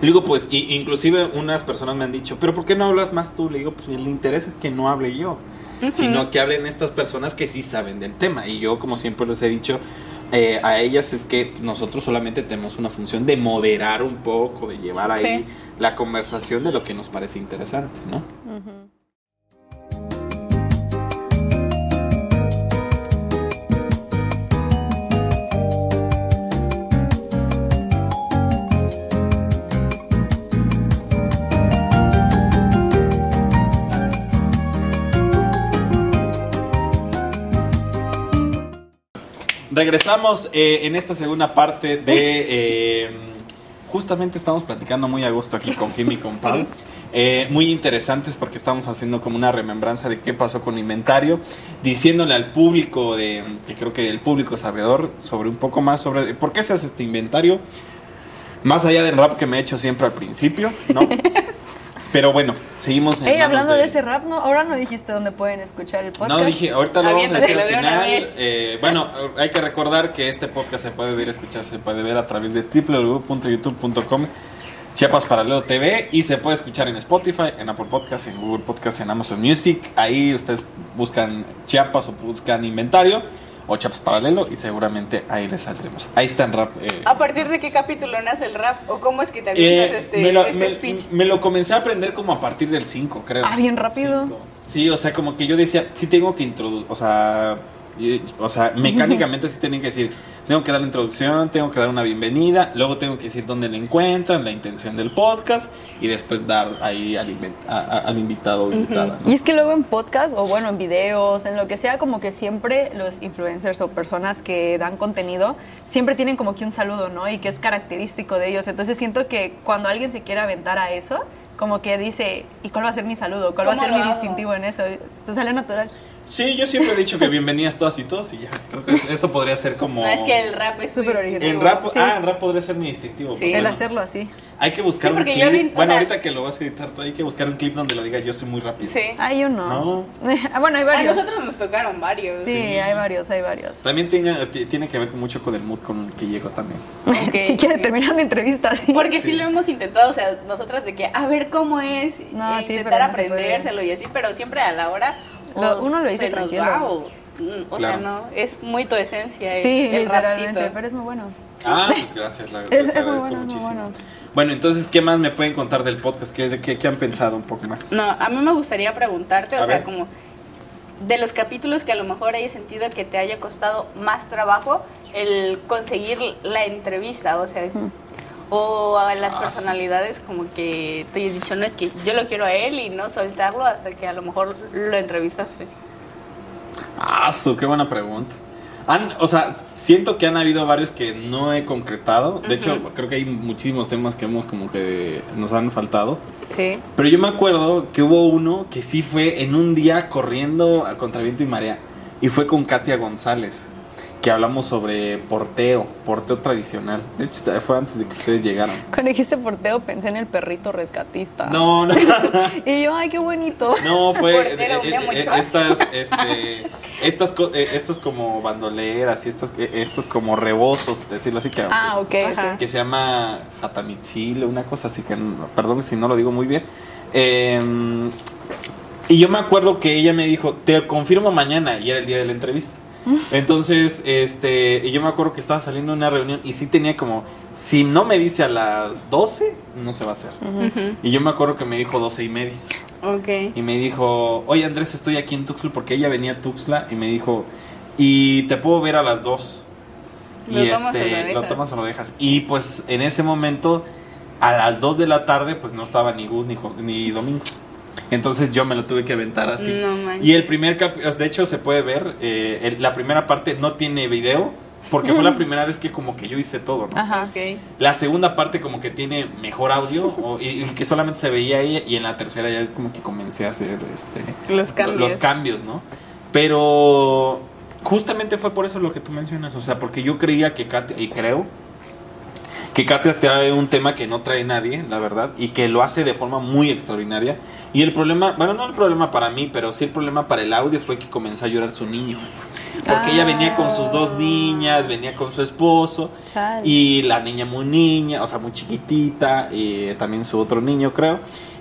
Le digo, pues, y, inclusive unas personas me han dicho, pero ¿por qué no hablas más tú? Le digo, pues el interés es que no hable yo, Ujú. sino que hablen estas personas que sí saben del tema. Y yo, como siempre les he dicho eh, a ellas, es que nosotros solamente tenemos una función de moderar un poco, de llevar ahí Sí. la conversación de lo que nos parece interesante, ¿no? Ujú. Regresamos eh, en esta segunda parte de... eh, justamente estamos platicando muy a gusto aquí con Jimmy y con Pau. Eh, muy interesantes porque estamos haciendo como una remembranza de qué pasó con inventario, diciéndole al público, de, que creo que el público sabedor, sobre un poco más sobre por qué se hace este inventario, más allá del rap que me he hecho siempre al principio, ¿no? [LAUGHS] Pero bueno, seguimos en Ey, hablando de... ese rap, ¿no? Ahora no dijiste dónde pueden escuchar el podcast. no, dije, ahorita lo vamos a decir al final. Eh, bueno, hay que recordar que este podcast se puede ver, escuchar, se puede ver a través de www.youtube.com Chiapas Paralelo TV y se puede escuchar en Spotify, en Apple Podcast, en Google Podcast, en Amazon Music. Ahí ustedes buscan Chiapas o buscan inventario o Chiapas Paralelo y seguramente ahí les saldremos. Ahí está en rap. eh, ¿A partir de qué capítulo nace el rap? ¿O cómo es que te avientas eh, este, me, lo, este me- speech? me lo comencé a aprender como a partir del 5, creo. Ah, bien rápido. Cinco. Sí, o sea, como que yo decía, sí tengo que introducir, o sea, o sea, mecánicamente sí tienen que decir, tengo que dar la introducción, tengo que dar una bienvenida, luego tengo que decir dónde la encuentran, la intención del podcast y después dar ahí al, a- a- al invitado o invitada. ¿no? Y es que luego en podcast o bueno, en videos, en lo que sea, como que siempre los influencers o personas que dan contenido siempre tienen como que un saludo, ¿no? Y que es característico de ellos. Entonces siento que cuando alguien se quiere aventar a eso, como que dice, ¿y cuál va a ser mi saludo? ¿Cuál va a ¿Cómo ser mi hago? distintivo en eso? Te sale natural. Sí, yo siempre he dicho que bienvenidas todas y todos y ya, creo que eso- eso podría ser como... No, es que el rap es Súper original. En distintivo. rap, Sí. ah, en rap podría ser mi distintivo. Sí. El bueno, hacerlo así. Hay que buscar Sí, un clip. vi- bueno, sea- ahorita que lo vas a editar tú, hay que buscar un clip donde lo diga yo soy muy rápido. Sí. Ah, yo no. No. [LAUGHS] Ah, bueno, hay A varios. nosotros nos tocaron varios. Sí, hay varios, hay varios. También tiene, ti- tiene que ver mucho con el mood con el que llego también. [LAUGHS] Ok, si quiere sí. terminar la entrevista así. Porque sí. Sí. lo hemos intentado, o sea, nosotras de que a ver cómo es, No, e sí, intentar aprendérselo y así, pero siempre a la hora Lo- uno lo dice tranquilo. va o, mm, o Claro. sea, no, es muy tu esencia, es Sí, el literalmente, rapcito. pero es muy bueno. Ah, pues [LAUGHS] gracias, la, Es- les es muy agradezco bueno, muchísimo. bueno. Bueno, entonces, ¿qué más me pueden contar del podcast? ¿Qué, qué, qué han pensado un poco más? No, a mí me gustaría preguntarte, o sea, como de los capítulos que a lo mejor hayas sentido que te haya costado más trabajo el conseguir la entrevista, o sea, o a las Ah, personalidades como que te hayas dicho, no, es que yo lo quiero a él y no soltarlo hasta que a lo mejor lo entrevistaste. Ah, su, qué buena pregunta. Han, o sea, siento que han habido varios que no he concretado. De hecho, creo que hay muchísimos temas que hemos como que nos han faltado. Sí. Pero yo me acuerdo que hubo uno que sí fue en un día corriendo a contra viento y marea. Y fue con Katia González. Que hablamos sobre porteo, porteo tradicional. De hecho, fue antes de que ustedes llegaran. Cuando dijiste porteo pensé en el perrito rescatista. No, no. [LAUGHS] Y yo, ay, qué bonito. No, fue Portero, eh, eh, mucho. estas, [LAUGHS] este, estas, eh, estos como bandoleras y estas, eh, estos como rebozos, decirlo así que, Ah, ok, Ajá. ok. que se llama Hatamitzil, una cosa así que, perdón si no lo digo muy bien. Eh, y yo me acuerdo que ella me dijo, te confirmo mañana, y era el día de la entrevista. Entonces, este, y yo me acuerdo que estaba saliendo de una reunión y sí tenía como si no me dice a las 12, no se va a hacer. Y yo me acuerdo que me dijo 12 y media. Ok. Y me dijo, oye Andrés, estoy aquí en Tuxtla, porque ella venía a Tuxtla y me dijo, y te puedo ver a las 2. ¿Lo Y tomas o lo este, lo tomas o lo dejas. Y pues en ese momento, a las 2 de la tarde, pues no estaba ni Gus ni, ni Domingos. Entonces yo me lo tuve que aventar así. No. Y el primer capítulo, de hecho se puede ver, eh, el- la primera parte no tiene video, porque fue la [LAUGHS] primera vez que como que yo hice todo, ¿no? Ajá. Ok. La segunda parte como que tiene mejor audio o- y, y que solamente se veía ella y en la tercera ya como que comencé a hacer este Los cambios. los cambios, ¿no? Pero justamente fue por eso lo que tú mencionas, o sea, porque yo creía que Katia, y creo que Katia trae un tema que no trae nadie, la verdad, y que lo hace de forma muy extraordinaria. Y el problema, bueno, no el problema para mí, pero sí el problema para el audio fue que comenzó a llorar su niño. Porque ella venía con sus dos niñas, venía con su esposo, Chale. y la niña muy niña, o sea, muy chiquitita, y también su otro niño, creo.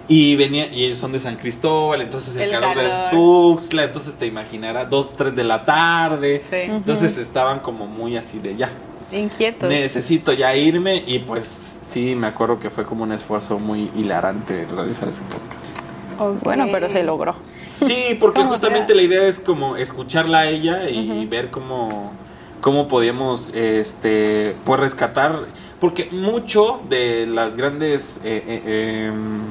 Y venía, y ellos son de San Cristóbal, entonces el, El calor, de. Tuxtla, entonces te imaginarás, dos, tres de la tarde. Sí. Entonces estaban como muy así de ya. Inquietos. Necesito ya irme y pues sí, me acuerdo que fue como un esfuerzo muy hilarante realizar ese podcast. Bueno, pero se logró. Sí, porque justamente sea. la idea es como escucharla a ella y ver cómo, cómo podíamos este, pues rescatar, porque mucho de las grandes eh, eh, em,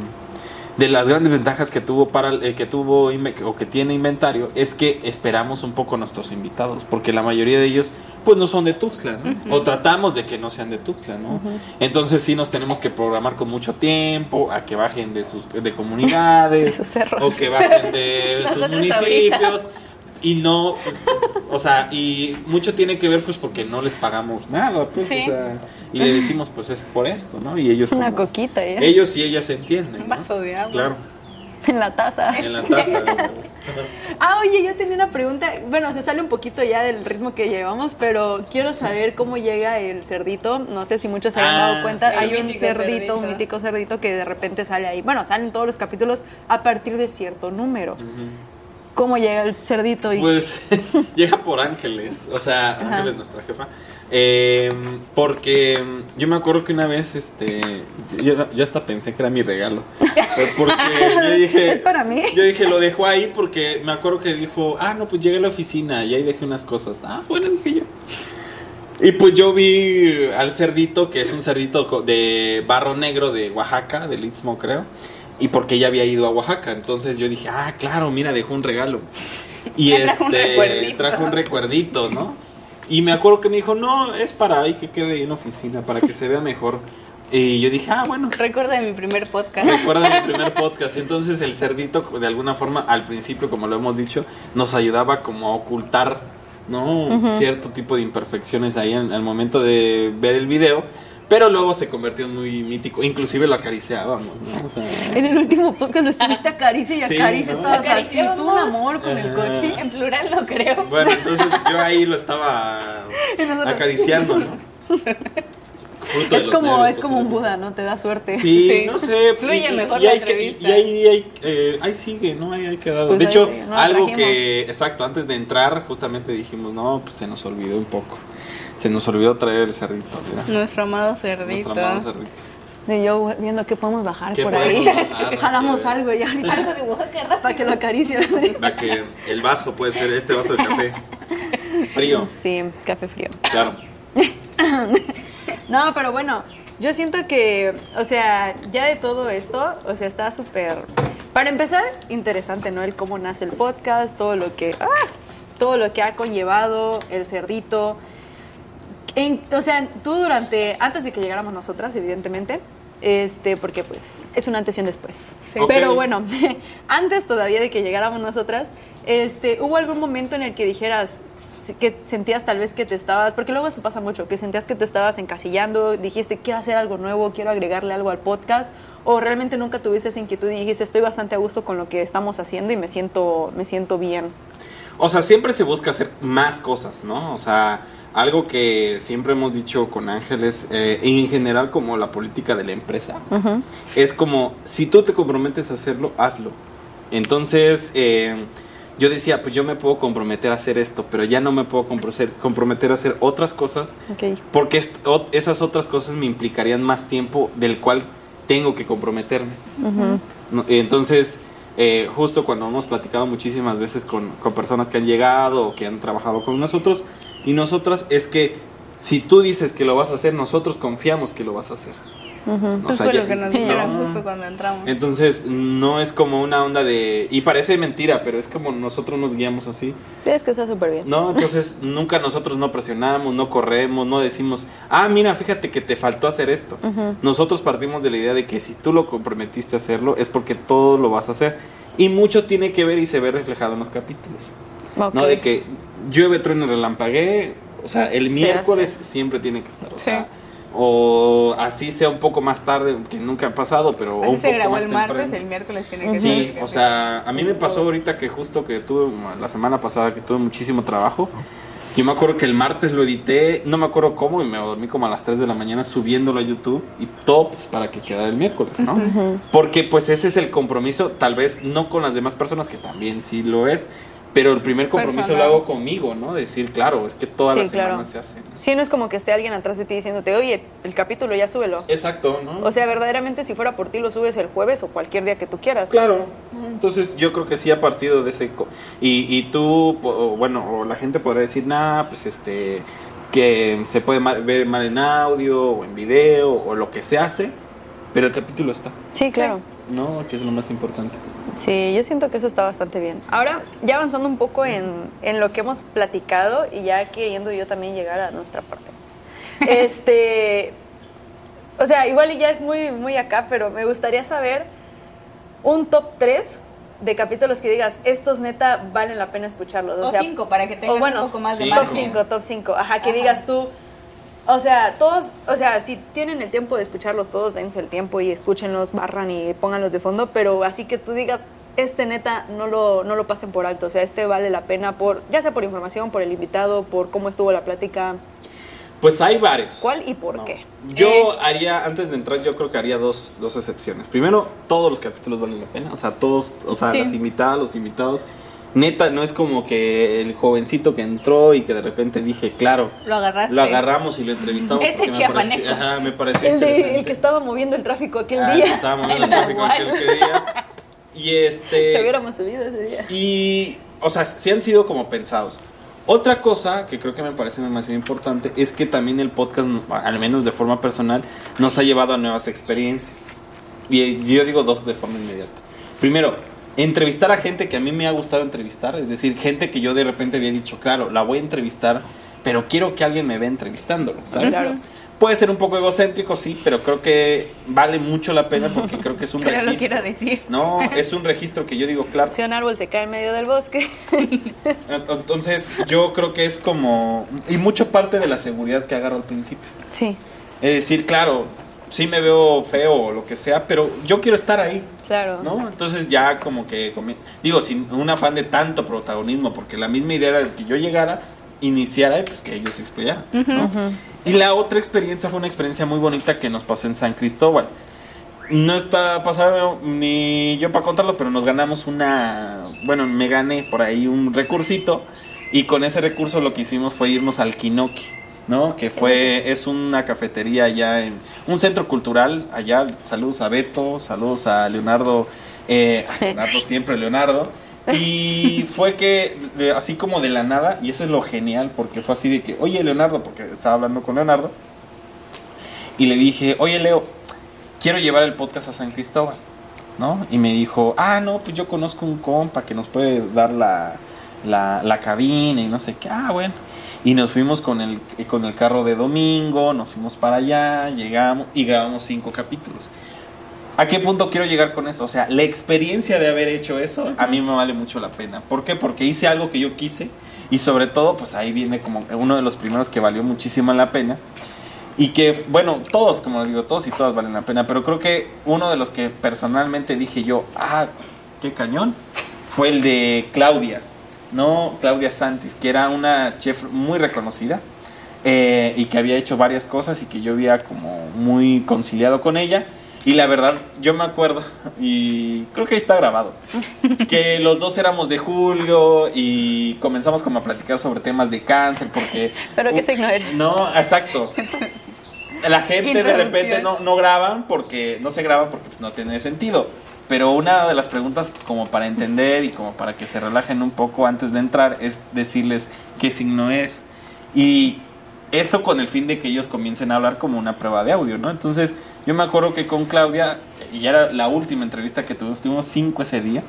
de las grandes ventajas que tuvo para eh, que tuvo o que tiene inventario es que esperamos un poco a nuestros invitados, porque la mayoría de ellos pues no son de Tuxtla, ¿no? O tratamos de que no sean de Tuxtla, ¿no? Entonces sí nos tenemos que programar con mucho tiempo a que bajen de sus de comunidades [LAUGHS] De sus cerros. o que bajen de [LAUGHS] sus municipios y no pues, o sea y mucho tiene que ver pues porque no les pagamos nada pues Sí. o sea y le decimos pues es por esto no y ellos Una como- coquita ya. ellos y ellas se entienden Un ¿no? vaso de agua. claro [LAUGHS] En la taza. en la taza [LAUGHS] Ah, oye, yo tenía una pregunta. Bueno, se sale un poquito ya del ritmo que llevamos, pero quiero saber cómo llega el cerdito. No sé si muchos se Ah, dado cuenta. sí, sí. Hay un cerdito, cerdito. un mítico cerdito que de repente sale ahí. Bueno, salen todos los capítulos a partir de cierto número. ¿Cómo llega el cerdito? Y... Pues [LAUGHS] llega por Ángeles, o sea, Ajá. Ángeles nuestra jefa. Eh, porque yo me acuerdo que una vez, este, yo, yo hasta pensé que era mi regalo. Porque yo [LAUGHS] dije, Es para mí. Yo dije, lo dejo ahí porque me acuerdo que dijo, ah, no, pues llegué a la oficina y ahí dejé unas cosas. Ah, bueno, dije yo. Y pues yo vi al cerdito, que es un cerdito de barro negro de Oaxaca, del Istmo, creo. Y porque ella había ido a Oaxaca. Entonces yo dije, ah, claro, mira, dejó un regalo. Y [LAUGHS] Trajo un este, recuerdito. trajo un recuerdito, ¿no? Y me acuerdo que me dijo, no, es para ahí que quede en oficina, para que se vea mejor. Y yo dije, ah, bueno, Recuerda mi primer podcast. Recuerda mi primer [LAUGHS] podcast. Entonces el cerdito, de alguna forma, al principio, como lo hemos dicho, nos ayudaba como a ocultar, ¿no? Cierto tipo de imperfecciones ahí en, al momento de ver el video. Pero luego se convirtió en muy mítico. Inclusive lo acariciábamos, ¿no? O sea, En el último podcast lo estuviste acaricia y Sí, acaricia, ¿no? estabas así, tú un amor con el coche. En plural lo creo. bueno, entonces yo ahí lo estaba [LAUGHS] acariciando, ¿no? Fruto de Es como, nervios, es como un. Buda, ¿no? Te da suerte. Sí, Sí. no sé. Fluye mejor y la ahí que- entrevista. Y ahí, ahí, eh, ahí sigue, ¿no? Ahí, ahí quedado. Pues de hecho, sigue, no lo algo que, exacto, antes de entrar, justamente dijimos, no, pues se nos olvidó un poco. Se nos olvidó traer el cerdito, mira. Nuestro amado cerdito. Nuestro amado cerdito. Y yo viendo que podemos bajar ¿Qué por podemos ahí. bajar? [LAUGHS] Jalamos algo y ahorita [LAUGHS] Algo de [LAUGHS] Oaxaca, para que lo acaricien. Va que el vaso puede ser este vaso de café. Frío, Sí, café frío. claro. No, pero bueno, yo siento que, o sea, ya de todo esto, o sea, está súper... Para empezar, interesante, ¿no? El cómo nace el podcast, todo lo que... ¡ah! Todo lo que ha conllevado, el cerdito. En- o sea, tú durante, antes de que llegáramos nosotras, evidentemente, este, porque pues es un antes y un después. Sí. Pero bueno, [LAUGHS] antes todavía de que llegáramos nosotras, este, ¿hubo algún momento en el que dijeras que sentías tal vez que te estabas, porque luego eso pasa mucho, que sentías que te estabas encasillando, dijiste quiero hacer algo nuevo, quiero agregarle algo al podcast, o realmente nunca tuviste esa inquietud y dijiste estoy bastante a gusto con lo que estamos haciendo y me siento, me siento bien? O sea, siempre se busca hacer más cosas, ¿no? O sea, algo que siempre hemos dicho con Ángeles, eh, en general como la política de la empresa, es como, si tú te comprometes a hacerlo, hazlo. Entonces, eh, yo decía, pues yo me puedo comprometer a hacer esto, pero ya no me puedo comprometer, a hacer otras cosas, Ok. porque esas otras cosas me implicarían más tiempo del cual tengo que comprometerme. Ujú. No, Entonces, eh, justo cuando hemos platicado muchísimas veces con, con personas que han llegado o que han trabajado con nosotros y nosotras, es que si tú dices que lo vas a hacer, nosotros confiamos que lo vas a hacer. Pues sea, fue ya- lo que nos no. justo cuando entramos. Entonces, no es como una onda de... Y parece mentira, pero es como nosotros nos guiamos así. Es que está súper bien. No, entonces [LAUGHS] nunca nosotros no presionamos, no corremos, no decimos, ah, mira, fíjate que te faltó hacer esto. Ujú. Nosotros partimos de la idea de que si tú lo comprometiste a hacerlo, es porque todo lo vas a hacer. Y mucho tiene que ver y se ve reflejado en los capítulos. Ok. No de que llueve, trueno, relampaguee. O sea, el Se miércoles siempre tiene que estar. O Sí. sea, o así sea un poco más tarde, que nunca ha pasado, pero un se poco grabó más el martes, temprano. el miércoles tiene que Sí, o sea, a mí me pasó ahorita que justo que tuve la semana pasada que tuve muchísimo trabajo. Yo me acuerdo que el martes lo edité, no me acuerdo cómo, y me dormí como a las 3 de la mañana subiéndolo a YouTube y todo pues, para que quedara el miércoles, ¿no? Ujú. Porque pues ese es el compromiso, tal vez no con las demás personas, que también sí lo es, pero el primer compromiso Personal. lo hago conmigo, ¿no? Decir, claro, es que todas Sí, las semanas se hacen. Sí, no es como que esté alguien atrás de ti diciéndote, oye, el capítulo ya súbelo. Exacto, ¿no? O sea, verdaderamente si fuera por ti lo subes el jueves o cualquier día que tú quieras. Claro, entonces yo creo que sí ha partido de ese... co- Y, y tú, o bueno, o la gente podrá decir, nah, pues este, que se puede ver mal en audio o en video o lo que se hace, pero el capítulo está, Sí, claro. ¿no? Que es lo más importante. Sí, yo siento que eso está bastante bien. Ahora, ya avanzando un poco en, en lo que hemos platicado y ya queriendo yo también llegar a nuestra parte. [LAUGHS] Este, o sea, igual y ya es muy, muy acá, pero me gustaría saber un top 3 de capítulos que digas, estos neta valen la pena escucharlos. O O sea, cinco, para que tengas o bueno, un poco más de sí, top margen. 5, top 5. Ajá, que Ajá. digas tú. O sea, todos, o sea, si tienen el tiempo de escucharlos todos, dense el tiempo y escúchenlos, barran y pónganlos de fondo, pero así que tú digas, este neta no lo, no lo pasen por alto, o sea, este vale la pena por, ya sea por información, por el invitado, por cómo estuvo la plática, Pues hay varios. cuál y por No. qué. Yo Eh, haría, antes de entrar, yo creo que haría dos, dos excepciones. Primero, todos los capítulos valen la pena. O sea, todos, o sea, Sí. las invitadas, los invitados. Neta, no es como que el jovencito que entró y que de repente dije, claro, Lo agarraste. lo agarramos y lo entrevistamos. Ese porque me chiapaneco. pareció, ajá, me pareció el, de, el que estaba moviendo el tráfico aquel Ah, que día. estábamos [LAUGHS] en El el tráfico aquel día. Y este. hubiéramos subido ese día. Y, o sea, sí han sido como pensados. Otra cosa que creo que me parece demasiado importante es que también el podcast, al menos de forma personal, nos ha llevado a nuevas experiencias. Y yo digo dos de forma inmediata. Primero, entrevistar a gente que a mí me ha gustado entrevistar, es decir, gente que yo de repente había dicho, claro, la voy a entrevistar, pero quiero que alguien me vea entrevistándolo, ¿sabes? Claro. Puede ser un poco egocéntrico, sí, pero creo que vale mucho la pena porque creo que es un [LAUGHS] Pero lo registro. quiero decir. No, [LAUGHS] es un registro que yo digo, claro, Si un árbol se cae en medio del bosque. [LAUGHS] entonces, yo creo que es como. Y mucho parte de la seguridad que agarro al principio. Sí, Es decir, claro, sí me veo feo o lo que sea, pero yo quiero estar ahí, claro. ¿no? Entonces, ya como que. Digo, sin un afán de tanto protagonismo, porque la misma idea era que yo llegara, iniciara y pues que ellos explicaran, ¿no? Ujú. Y la otra experiencia fue una experiencia muy bonita que nos pasó en San Cristóbal. No está pasado ni yo para contarlo, pero nos ganamos una, bueno, me gané por ahí un recursito y con ese recurso lo que hicimos fue irnos al Kinoki, ¿no? Que fue, es una cafetería allá en, un centro cultural allá, saludos a Beto, saludos a Leonardo, eh, [LAUGHS] Leonardo siempre Leonardo. Y fue que, así como de la nada, y eso es lo genial, porque fue así de que, oye Leonardo, porque estaba hablando con Leonardo, y le dije, oye Leo, quiero llevar el podcast a San Cristóbal, ¿no? Y me dijo, ah, no, pues yo conozco un compa que nos puede dar la, la, la cabina y no sé qué, ah, bueno. Y nos fuimos con el, con el carro de domingo, nos fuimos para allá, llegamos y grabamos cinco capítulos. ¿A qué punto quiero llegar con esto? O sea, la experiencia de haber hecho eso a mí me vale mucho la pena. ¿Por qué? Porque hice algo que yo quise y sobre todo, pues ahí viene como uno de los primeros que valió muchísimo la pena. Y que, bueno, todos, como les digo, todos y todas valen la pena, pero creo que uno de los que personalmente dije yo, ah, qué cañón, fue el de Claudia, ¿no? Claudia Santis, que era una chef muy reconocida eh, y que había hecho varias cosas y que yo había como muy conciliado con ella. Y la verdad, yo me acuerdo, y creo que ahí está grabado, que los dos éramos de Julio y comenzamos como a platicar sobre temas de cáncer, porque... [LAUGHS] ¿Pero qué signo eres? No, exacto. La gente de repente no, no graban porque no se graba porque pues, no tiene sentido. Pero una de las preguntas como para entender y como para que se relajen un poco antes de entrar es decirles qué signo es. Y eso con el fin de que ellos comiencen a hablar como una prueba de audio, ¿no? Entonces yo me acuerdo que con Claudia, ya era la última entrevista que tuvimos, tuvimos cinco ese día.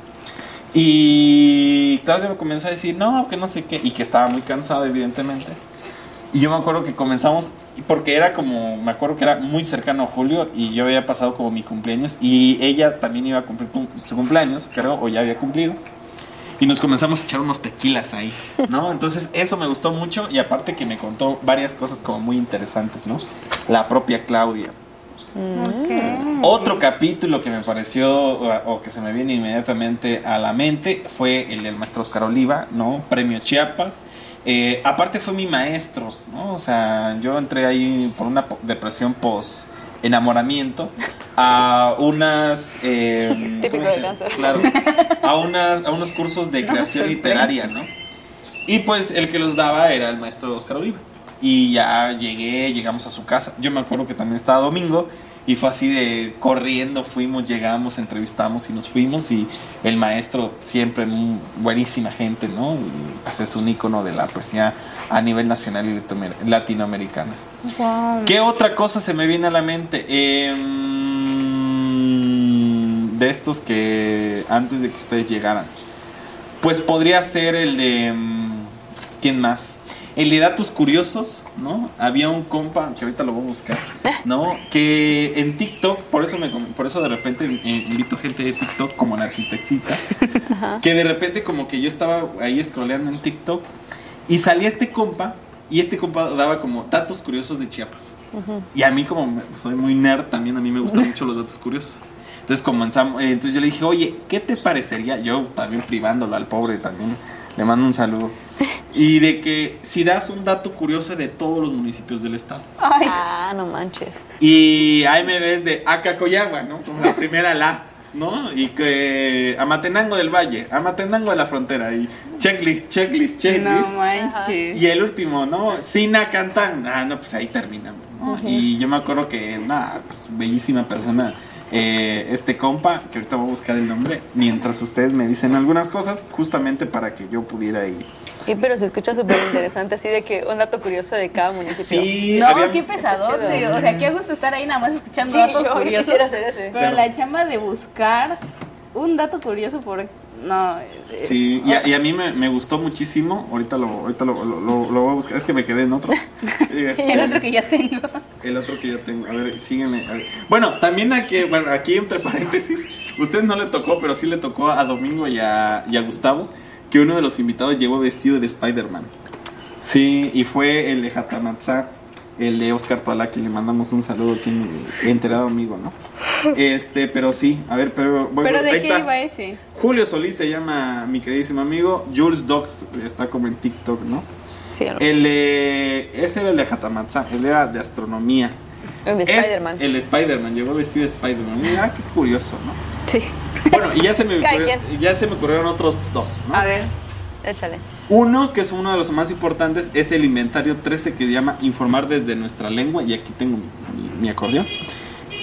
Y Claudia me comenzó a decir, no, que no sé qué, y que estaba muy cansada, evidentemente. Y yo me acuerdo que comenzamos, porque era como, me acuerdo que era muy cercano a Julio y yo había pasado como mi cumpleaños y ella también iba a cumplir cum- su cumpleaños, creo, o ya había cumplido. Y nos comenzamos a echar unos tequilas ahí, ¿no? Entonces eso me gustó mucho y aparte que me contó varias cosas como muy interesantes, ¿no? La propia Claudia. Ok. Otro capítulo que me pareció o, o que se me viene inmediatamente a la mente fue el del maestro Oscar Oliva, ¿no? Premio Chiapas. Eh, aparte fue mi maestro, ¿no? O sea, yo entré ahí por una depresión post enamoramiento a unas eh, [LAUGHS] Típico ¿cómo de cáncer. claro, a unas a unos cursos de creación literaria, ¿no? Y pues el que los daba era el maestro Oscar Oliva. Y ya llegué, llegamos a su casa. Yo me acuerdo que también estaba domingo y fue así de corriendo, fuimos, llegamos, entrevistamos y nos fuimos. Y el maestro, siempre buenísima gente, ¿no? Y, pues es un ícono de la poesía a nivel nacional y latinoamer- latinoamericana. Wow. ¿Qué otra cosa se me viene a la mente? Em, de estos que antes de que ustedes llegaran. Pues podría ser el de... em, ¿Quién más? El de datos curiosos, ¿no? Había un compa, que ahorita lo voy a buscar, ¿no? Que en TikTok, por eso, me, por eso de repente eh, invito gente de TikTok como la arquitectita, que de repente como que yo estaba ahí scrolleando en TikTok y salía este compa y este compa daba como datos curiosos de Chiapas. Y a mí como soy muy nerd también, a mí me gustan [LAUGHS] mucho los datos curiosos. Entonces comenzamos, eh, entonces yo le dije, oye, ¿qué te parecería? Yo también privándolo al pobre también, le mando un saludo. [LAUGHS] Y de que si das un dato curioso de todos los municipios del estado. Ay, Ah, no manches. Y ahí me ves de Acacoyagua, ¿no? Como la primera la, ¿no? Y que Amatenango del Valle, Amatenango de la Frontera, y checklist, checklist, checklist. no manches. Y el último, ¿no? Sinacantán. Ah, no, pues ahí terminamos, ¿no? Y yo me acuerdo que, nada, pues bellísima persona, eh, este compa, que ahorita voy a buscar el nombre, mientras ustedes me dicen algunas cosas, justamente para que yo pudiera ir. Y pero se escucha súper interesante, así de que un dato curioso de cada municipio. Sí, No, había- qué pesadote. chido. O sea, qué gusto estar ahí nada más escuchando Sí, datos yo, yo curiosos. quisiera hacer ese. Pero la chamba de buscar un dato curioso por. No. eh, Sí, y a, y a mí me, me gustó muchísimo. Ahorita lo, ahorita lo, lo, lo- lo voy a buscar. Es que me quedé en otro. [LAUGHS] Este, El otro que ya tengo. el otro que ya tengo. A ver, sígueme. a ver. Bueno, también aquí, bueno, aquí entre paréntesis, usted no le tocó, pero sí le tocó a Domingo y a, y a Gustavo, que uno de los invitados llegó vestido de Spider-Man. Sí, y fue el de Hatamatzá, el de Oscar Toala, que le mandamos un saludo aquí en- enterado amigo, ¿no? Este, pero sí, a ver, pero... voy- Pero ahí de qué está. iba ese. Julio Solís se llama mi queridísimo amigo. Jules Dogs está como en TikTok, ¿no? Sí, el, El de. Ese era el de Hatamatzá, el era de astronomía. el de Spider-Man. El de Spider-Man, llegó vestido de Spider-Man. Ah, qué curioso, ¿no? Sí. Bueno, y ya se me, [LAUGHS] ocurrió- ya se me ocurrieron otros dos, ¿no? A ver. Échale. Uno, que es uno de los más importantes, es el inventario 13 que se llama Informar desde nuestra lengua. Y aquí tengo mi, mi- mi acordeón.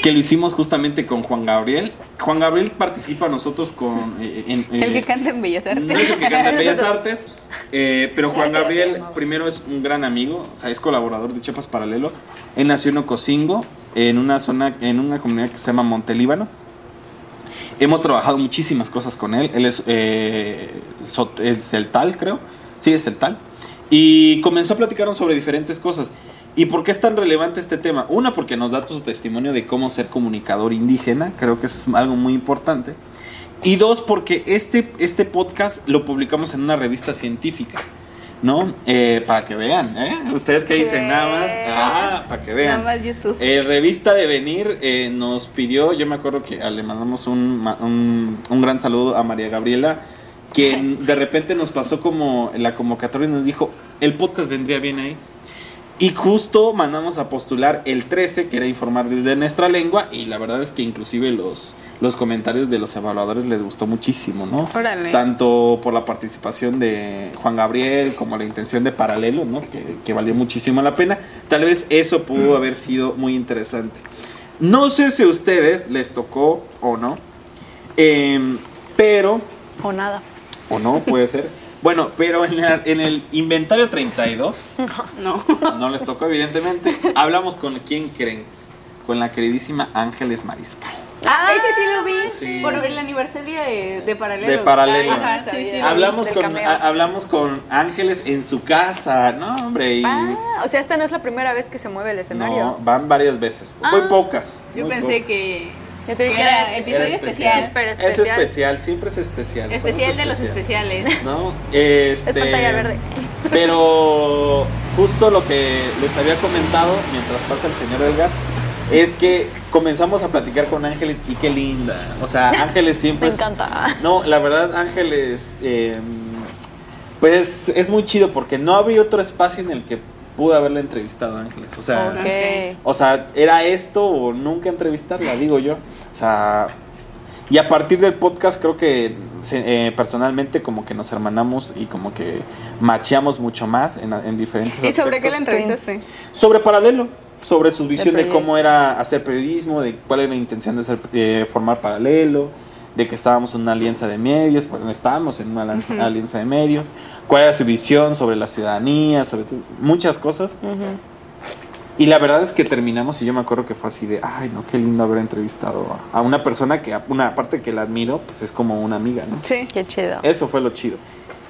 Que lo hicimos justamente con Juan Gabriel. Juan Gabriel participa nosotros con. eh, en- El eh, que canta en Bellas Artes. No es el que canta en Bellas [LAUGHS] Artes, eh, pero Juan Gabriel primero es un gran amigo, o sea, es colaborador de Chiapas Paralelo. Él nació en Ocosingo, en una zona, en una comunidad que se llama Montelíbano. Hemos trabajado muchísimas cosas con él. Él es, eh, es el tal, creo. Sí, es el tal. Y comenzó a platicarnos sobre diferentes cosas. ¿Y por qué es tan relevante este tema? Una, porque nos da su testimonio de cómo ser comunicador indígena. Creo que es algo muy importante. Y dos, porque este, este podcast lo publicamos en una revista científica. ¿No? Eh, para que vean, ¿eh? Ustedes que dicen nada más. Ah, para que vean. Nada más YouTube. Eh, Revista de Venir eh, nos pidió, yo me acuerdo que ah, le mandamos un, un, un gran saludo a María Gabriela, quien [LAUGHS] de repente nos pasó como la convocatoria y nos dijo, el podcast vendría bien ahí. Y justo mandamos a postular el 13, que era informar desde nuestra lengua, y la verdad es que inclusive los, los comentarios de los evaluadores les gustó muchísimo, ¿no? Órale. Tanto por la participación de Juan Gabriel como la intención de Paralelo, ¿no? Que, que valió muchísimo la pena. Tal vez eso pudo haber sido muy interesante. No sé si a ustedes les tocó o no, em, pero O nada. o no, puede ser. [LAUGHS] Bueno, pero en, la- en el inventario 32, No. no les tocó evidentemente, hablamos con quién creen, con la queridísima Ángeles Mariscal. Ah, ese sí lo vi. Sí. Por el aniversario de, de Paralelo. De Paralelo. Ajá, sí, sí. sabía. Hablamos con, cameo. a- hablamos con Ángeles en su casa, no hombre, y Ah, o sea, esta no es la primera vez que se mueve el escenario. no, van varias veces, Ah. muy pocas. Yo muy pensé que, Yo creí que era era episodio Era especial. Súper Es especial. especial, siempre es especial. Especial de los especial. especiales. ¿no? Este, Es pantalla verde. Pero justo lo que les había comentado mientras pasa el señor del gas es que comenzamos a platicar con Ángeles y qué linda. O sea, [LAUGHS] Ángeles siempre Me es- encanta. No, la verdad, Ángeles, eh, pues es muy chido porque no habría otro espacio en el que pude haberla entrevistado a Ángeles. O sea, o sea, era esto o nunca entrevistarla, digo yo. O sea, y a partir del podcast creo que se- eh, personalmente como que nos hermanamos y como que macheamos mucho más en, en diferentes ¿Y sobre qué la entrevistaste? Sobre Paralelo, sobre su visión de cómo era hacer periodismo, de cuál era la intención de hacer, eh, formar Paralelo, de que estábamos en una alianza de medios, pues estábamos en una alianza, de medios, cuál era su visión sobre la ciudadanía, sobre muchas cosas. Y la verdad es que terminamos y yo me acuerdo que fue así de, ay, no, qué lindo haber entrevistado a una persona que, una parte que la admiro, pues es como una amiga, ¿no? Sí. Qué chido. Eso fue lo chido.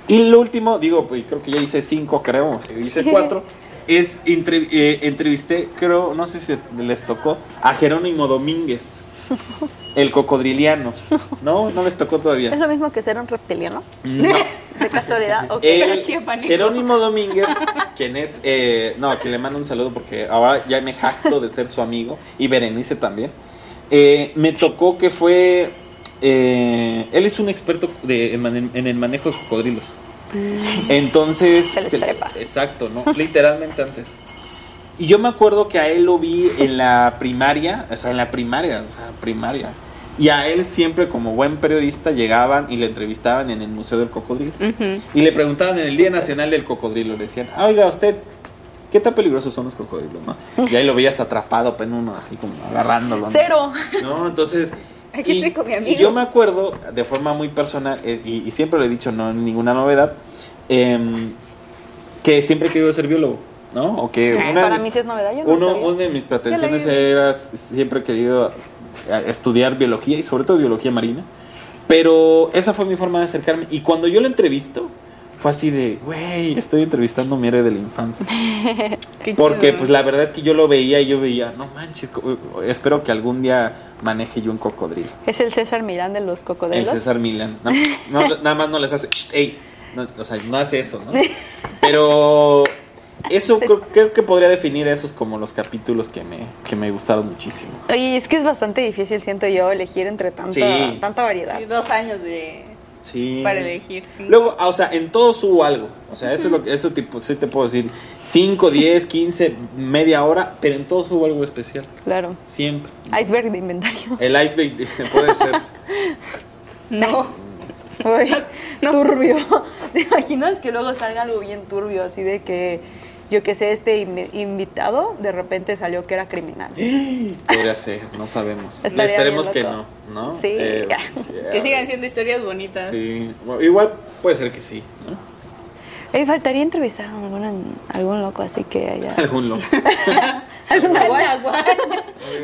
Y lo último, digo, pues creo que ya hice cinco, creo, hice Sí. cuatro, es eh, entrevisté, creo, no sé si les tocó, a Jerónimo Domínguez, [LAUGHS] el cocodriliano. [LAUGHS] ¿No? No les tocó ¿Es todavía. lo mismo que ser un reptiliano? No. [LAUGHS] De casualidad. Ok. El. Jerónimo Domínguez, quien es, eh, no, que le mando un saludo porque ahora ya me jacto de ser su amigo y Berenice también. Eh, me tocó que fue, eh, él es un experto de- en, el manejo de cocodrilos. Entonces, Se les se- trepa. exacto, ¿no? Literalmente antes. Y yo me acuerdo que a él lo vi en la primaria, o sea, en la primaria, o sea, primaria. Y a él siempre como buen periodista llegaban y le entrevistaban en el Museo del Cocodrilo. Y le preguntaban en el Día Nacional del Cocodrilo, le decían, ah, oiga, usted, ¿qué tan peligrosos son los cocodrilos? ¿no? Y ahí lo veías atrapado uno, así como agarrándolo. ¿no? Cero. ¿No? Entonces, [LAUGHS] Aquí y, estoy con mi amigo. y yo me acuerdo, de forma muy personal, eh, y, y siempre lo he dicho, no es ninguna novedad, em, que siempre he querido ser biólogo, ¿no? O que una Para de- mí sí es novedad. Yo no uno, sabía. una de mis pretensiones era siempre he querido eh, estudiar biología y sobre todo biología marina. Pero esa fue mi forma de acercarme. Y cuando yo lo entrevisto, fue así de, güey, estoy entrevistando a mi héroe de la infancia. [LAUGHS] Porque pues la verdad es que yo lo veía y yo veía, no manches, espero que algún día maneje yo un cocodrilo. Es el César Milán de los El cocodrilos. César Milan. No, no, [LAUGHS] nada más no les hace, "Shh, ey", no, o sea, no hace eso, ¿no? [LAUGHS] Pero eso creo, creo que podría definir esos como los capítulos que me, que me gustaron muchísimo. Oye, es que es bastante difícil, siento yo, elegir entre tanta, Sí. tanta variedad. Sí, dos años de Sí. para elegir. sí. Luego, ah, o sea, en todos hubo algo. O sea, eso es lo que, eso tipo, sí te puedo decir. 5, 10, 15, media hora, pero en todos hubo algo especial. Claro. Siempre. Iceberg de inventario. El iceberg [LAUGHS] puede ser. no. Uy, [LAUGHS] turbio. ¿Te imaginas que luego salga algo bien turbio, así de que, yo que sé, este invi- invitado de repente salió que era criminal? Podría ser, no sabemos. Estaría Esperemos que no, ¿no? Sí. [LAUGHS] sí, Que sigan siendo historias bonitas. Sí, bueno, igual puede ser que sí, ¿no? Me faltaría entrevistar a algún, algún loco, así que haya... [LAUGHS] Algún loco. [LAUGHS] ¿Algún? Nahual.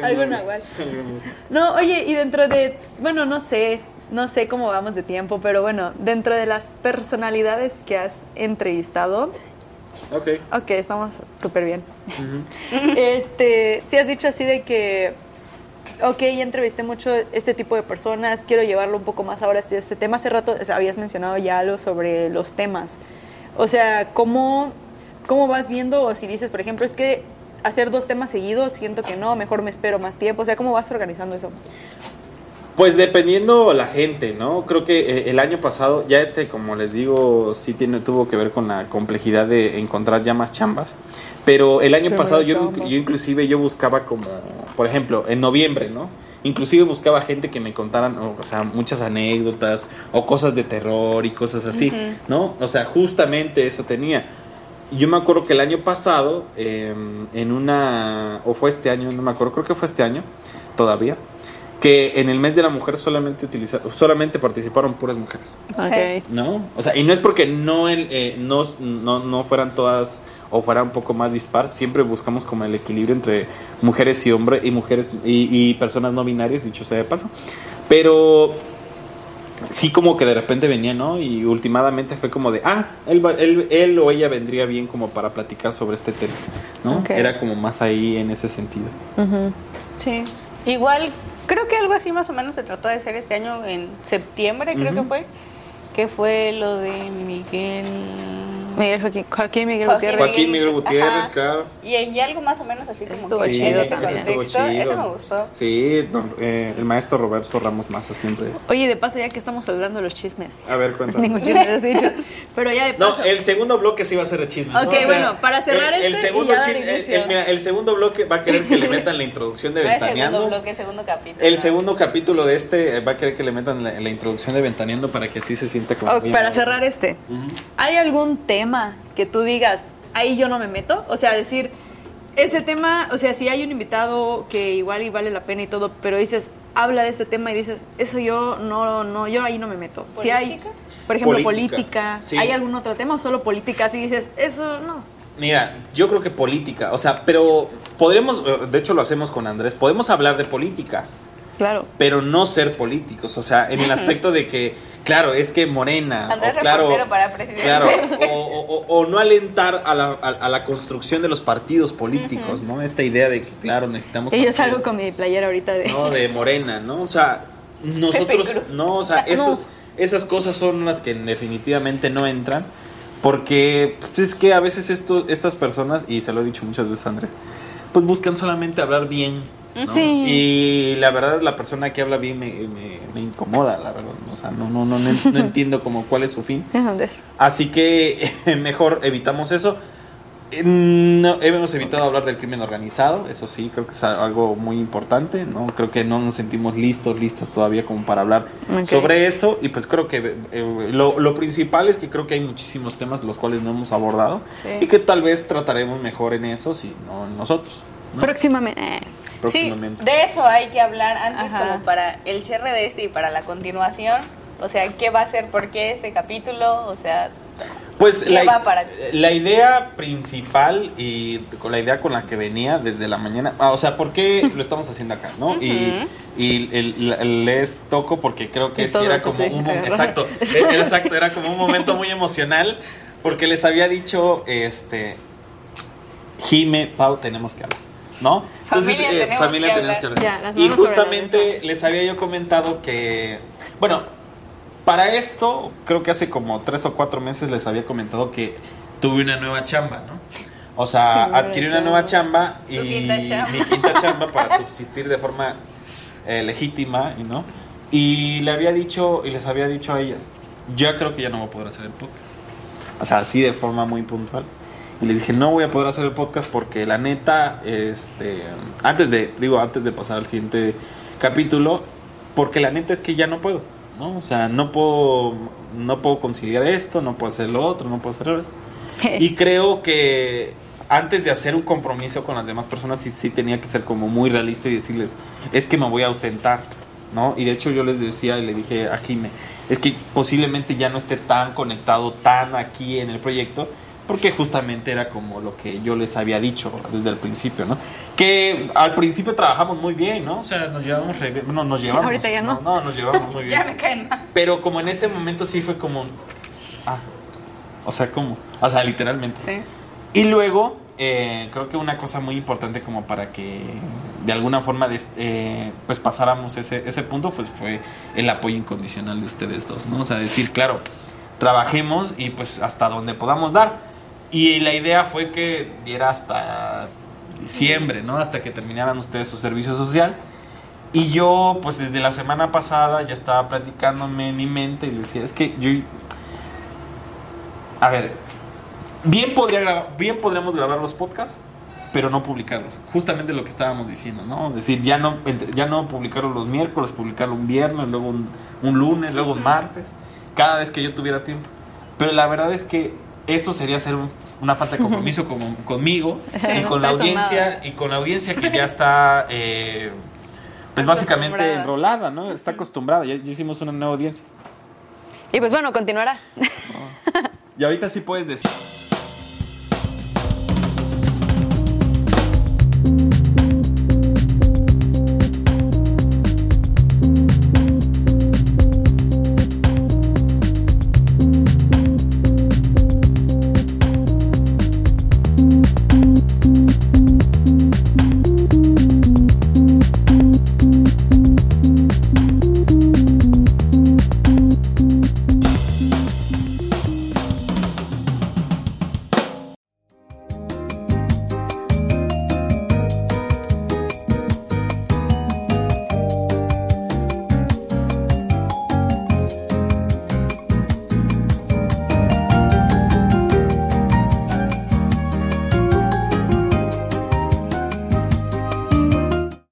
Algún nahual. No, oye, y dentro de, bueno, no sé, no sé cómo vamos de tiempo, pero bueno, dentro de las personalidades que has entrevistado, Ok. ok, estamos súper bien. Ujú. [LAUGHS] Este, si has dicho así de que, ok, ya entrevisté mucho este tipo de personas, quiero llevarlo un poco más ahora este, este tema. Hace rato o sea, habías mencionado ya algo sobre los temas. O sea, ¿cómo, ¿cómo vas viendo? O si dices, por ejemplo, es que hacer dos temas seguidos, siento que no, mejor me espero más tiempo. O sea, ¿cómo vas organizando eso? Pues dependiendo la gente, ¿no? Creo que eh, el año pasado, ya este, como les digo, sí tiene, tuvo que ver con la complejidad de encontrar ya más chambas. Pero el año pasado yo, yo inclusive yo buscaba como, por ejemplo, en noviembre, ¿no? Inclusive buscaba gente que me contaran, o, o sea, muchas anécdotas o cosas de terror y cosas así, ¿no? O sea, justamente eso tenía. Yo me acuerdo que el año pasado, eh, en una, o fue este año, no me acuerdo, creo que fue este año todavía, que en el mes de la mujer solamente utiliza, solamente participaron puras mujeres. Ok. ¿No? O sea, y no es porque no, el, eh, no, no, no fueran todas o fuera un poco más dispar, siempre buscamos como el equilibrio entre mujeres y hombres y mujeres y, y personas no binarias, dicho sea de paso. Pero sí como que de repente venía, ¿no? Y últimamente fue como de, ah, él, va- él, él o ella vendría bien como para platicar sobre este tema, ¿no? Ok. Era como más ahí en ese sentido. Sí. Igual, creo que algo así más o menos se trató de hacer este año en septiembre, creo que fue. Que fue lo de Miguel. Miguel Joaquín, Joaquín Miguel Joaquín Gutiérrez. Joaquín Miguel Gutiérrez, Ajá. claro. Y, y algo más o menos así como Estuvo que chido en ese también. estuvo chido. Eso me gustó. Sí, don- eh, el maestro Roberto Ramos Maza siempre. Oye, de paso, ya que estamos hablando de los chismes. A ver, cuéntame. Ningún chisme has dicho. Pero ya de No, paso. el segundo bloque sí va a ser de chisme. ¿no? Ok, bueno, para cerrar el, el este y segundo ya dar chis- el- el- mira, el segundo bloque va a querer que le [LAUGHS] metan la introducción de No es segundo Ventaneando. bloque, segundo capítulo. El segundo capítulo de este eh, va a querer que le metan la, la introducción de Ventaneando para que así se sienta como. Para cerrar este. ¿hay algún tema que tú digas, ahí yo no me meto? O sea, decir, ese tema, o sea, si hay un invitado que igual y vale la pena y todo, pero dices, habla de este tema y dices, eso yo no, no, yo ahí no me meto. Si hay, ¿Política? por ejemplo, Política, política, sí. ¿hay algún otro tema o solo política? Si dices, eso no. Mira, yo creo que política, o sea, pero podremos, eh, de hecho lo hacemos con Andrés, podemos hablar de política, Claro. pero no ser políticos, o sea, en el aspecto de que, claro, es que Morena, Andrés o claro, para presidente. claro, [LAUGHS] o, o- o- o no alentar a la, a, a la construcción de los partidos políticos, ¿no? Esta idea de que, claro, necesitamos... Y yo salgo con mi playera ahorita de... No, de Morena, ¿no? O sea, nosotros, no, o sea, eso- No. esas cosas son las que definitivamente no entran, porque pues, es que a veces esto, estas personas, y se lo he dicho muchas veces Andrés, pues buscan solamente hablar bien. ¿No? Sí. Y la verdad, la persona que habla bien me, me- me incomoda, la verdad. O sea, no, no, no, no, en- no [LAUGHS] entiendo como cuál es su fin. Así que [LAUGHS] mejor evitamos eso. Eh, No, hemos evitado hablar del crimen organizado, eso sí, creo que es algo muy importante, ¿no? Creo que no nos sentimos listos, listas todavía como para hablar sobre eso y pues creo que eh, lo, lo principal es que creo que hay muchísimos temas los cuales no hemos abordado Sí. y que tal vez trataremos mejor en eso, si no en nosotros, ¿no? Próximamente. Próximamente. Sí, de eso hay que hablar antes Ajá. como para el cierre de este y para la continuación. O sea, ¿qué va a ser? ¿Por qué ese capítulo? O sea, Pues Ya la, va para ti. la idea principal y con la idea con la que venía desde la mañana, ah, o sea, ¿por qué [LAUGHS] lo estamos haciendo acá, no? Y, y el- el- les toco porque creo que Y sí era como un [LAUGHS] exacto, eh, exacto, era como un momento muy emocional porque les había dicho, este, Jime, Pau, tenemos que hablar, ¿no? Familia, tenemos familia que tenemos que hablar. Ya, y justamente les había yo comentado que, bueno, para esto, creo que hace como tres o cuatro meses les había comentado que tuve una nueva chamba, ¿no? O sea, adquirí una nueva chamba y Su quinta chamba. mi quinta chamba para subsistir de forma eh, legítima, ¿no? Y le había dicho, y les había dicho a ellas, ya creo que ya no voy a poder hacer el podcast. O sea, así de forma muy puntual. Y les dije, no voy a poder hacer el podcast porque la neta, este, antes de, digo, antes de pasar al siguiente capítulo, porque la neta es que ya no puedo, ¿no? O sea, no puedo, no puedo conciliar esto, no puedo hacer lo otro, no puedo hacer esto. [LAUGHS] Y creo que antes de hacer un compromiso con las demás personas, sí, sí tenía que ser como muy realista y decirles, es que me voy a ausentar, ¿no? Y de hecho yo les decía y le dije a Jime, es que posiblemente ya no esté tan conectado, tan aquí en el proyecto, porque justamente era como lo que yo les había dicho desde el principio, ¿no? Que al principio trabajamos muy bien, ¿no? O sea, nos llevamos, re- no, nos llevamos. Ahorita ya no. No, nos llevamos muy [LAUGHS] bien. ya me caen mal. Pero como en ese momento sí fue como, ah, o sea, ¿cómo? O sea, literalmente. Sí. Y luego, eh, creo que una cosa muy importante como para que de alguna forma eh, pues pasáramos ese, ese punto, pues fue el apoyo incondicional de ustedes dos, ¿no? O sea, decir, claro, trabajemos y pues hasta donde podamos dar. Y la idea fue que diera hasta diciembre, ¿no? Hasta que terminaran ustedes su servicio social. Y yo, pues desde la semana pasada ya estaba platicándome en mi mente y le decía, es que yo... A ver, bien, podría bien podríamos grabar los podcasts, pero no publicarlos. Justamente lo que estábamos diciendo, ¿no? Es decir, ya no, ya no publicarlo los miércoles, publicarlo un viernes, luego un, un lunes, luego un martes, cada vez que yo tuviera tiempo. Pero la verdad es que eso sería hacer un- una falta de compromiso como, [LAUGHS] conmigo Sí, y no con la audiencia nada. y con la audiencia que ya [LAUGHS] está eh, pues básicamente enrolada, ¿no? Está acostumbrada, ya, ya hicimos una nueva audiencia. Y pues bueno, continuará. Y ahorita sí puedes decir.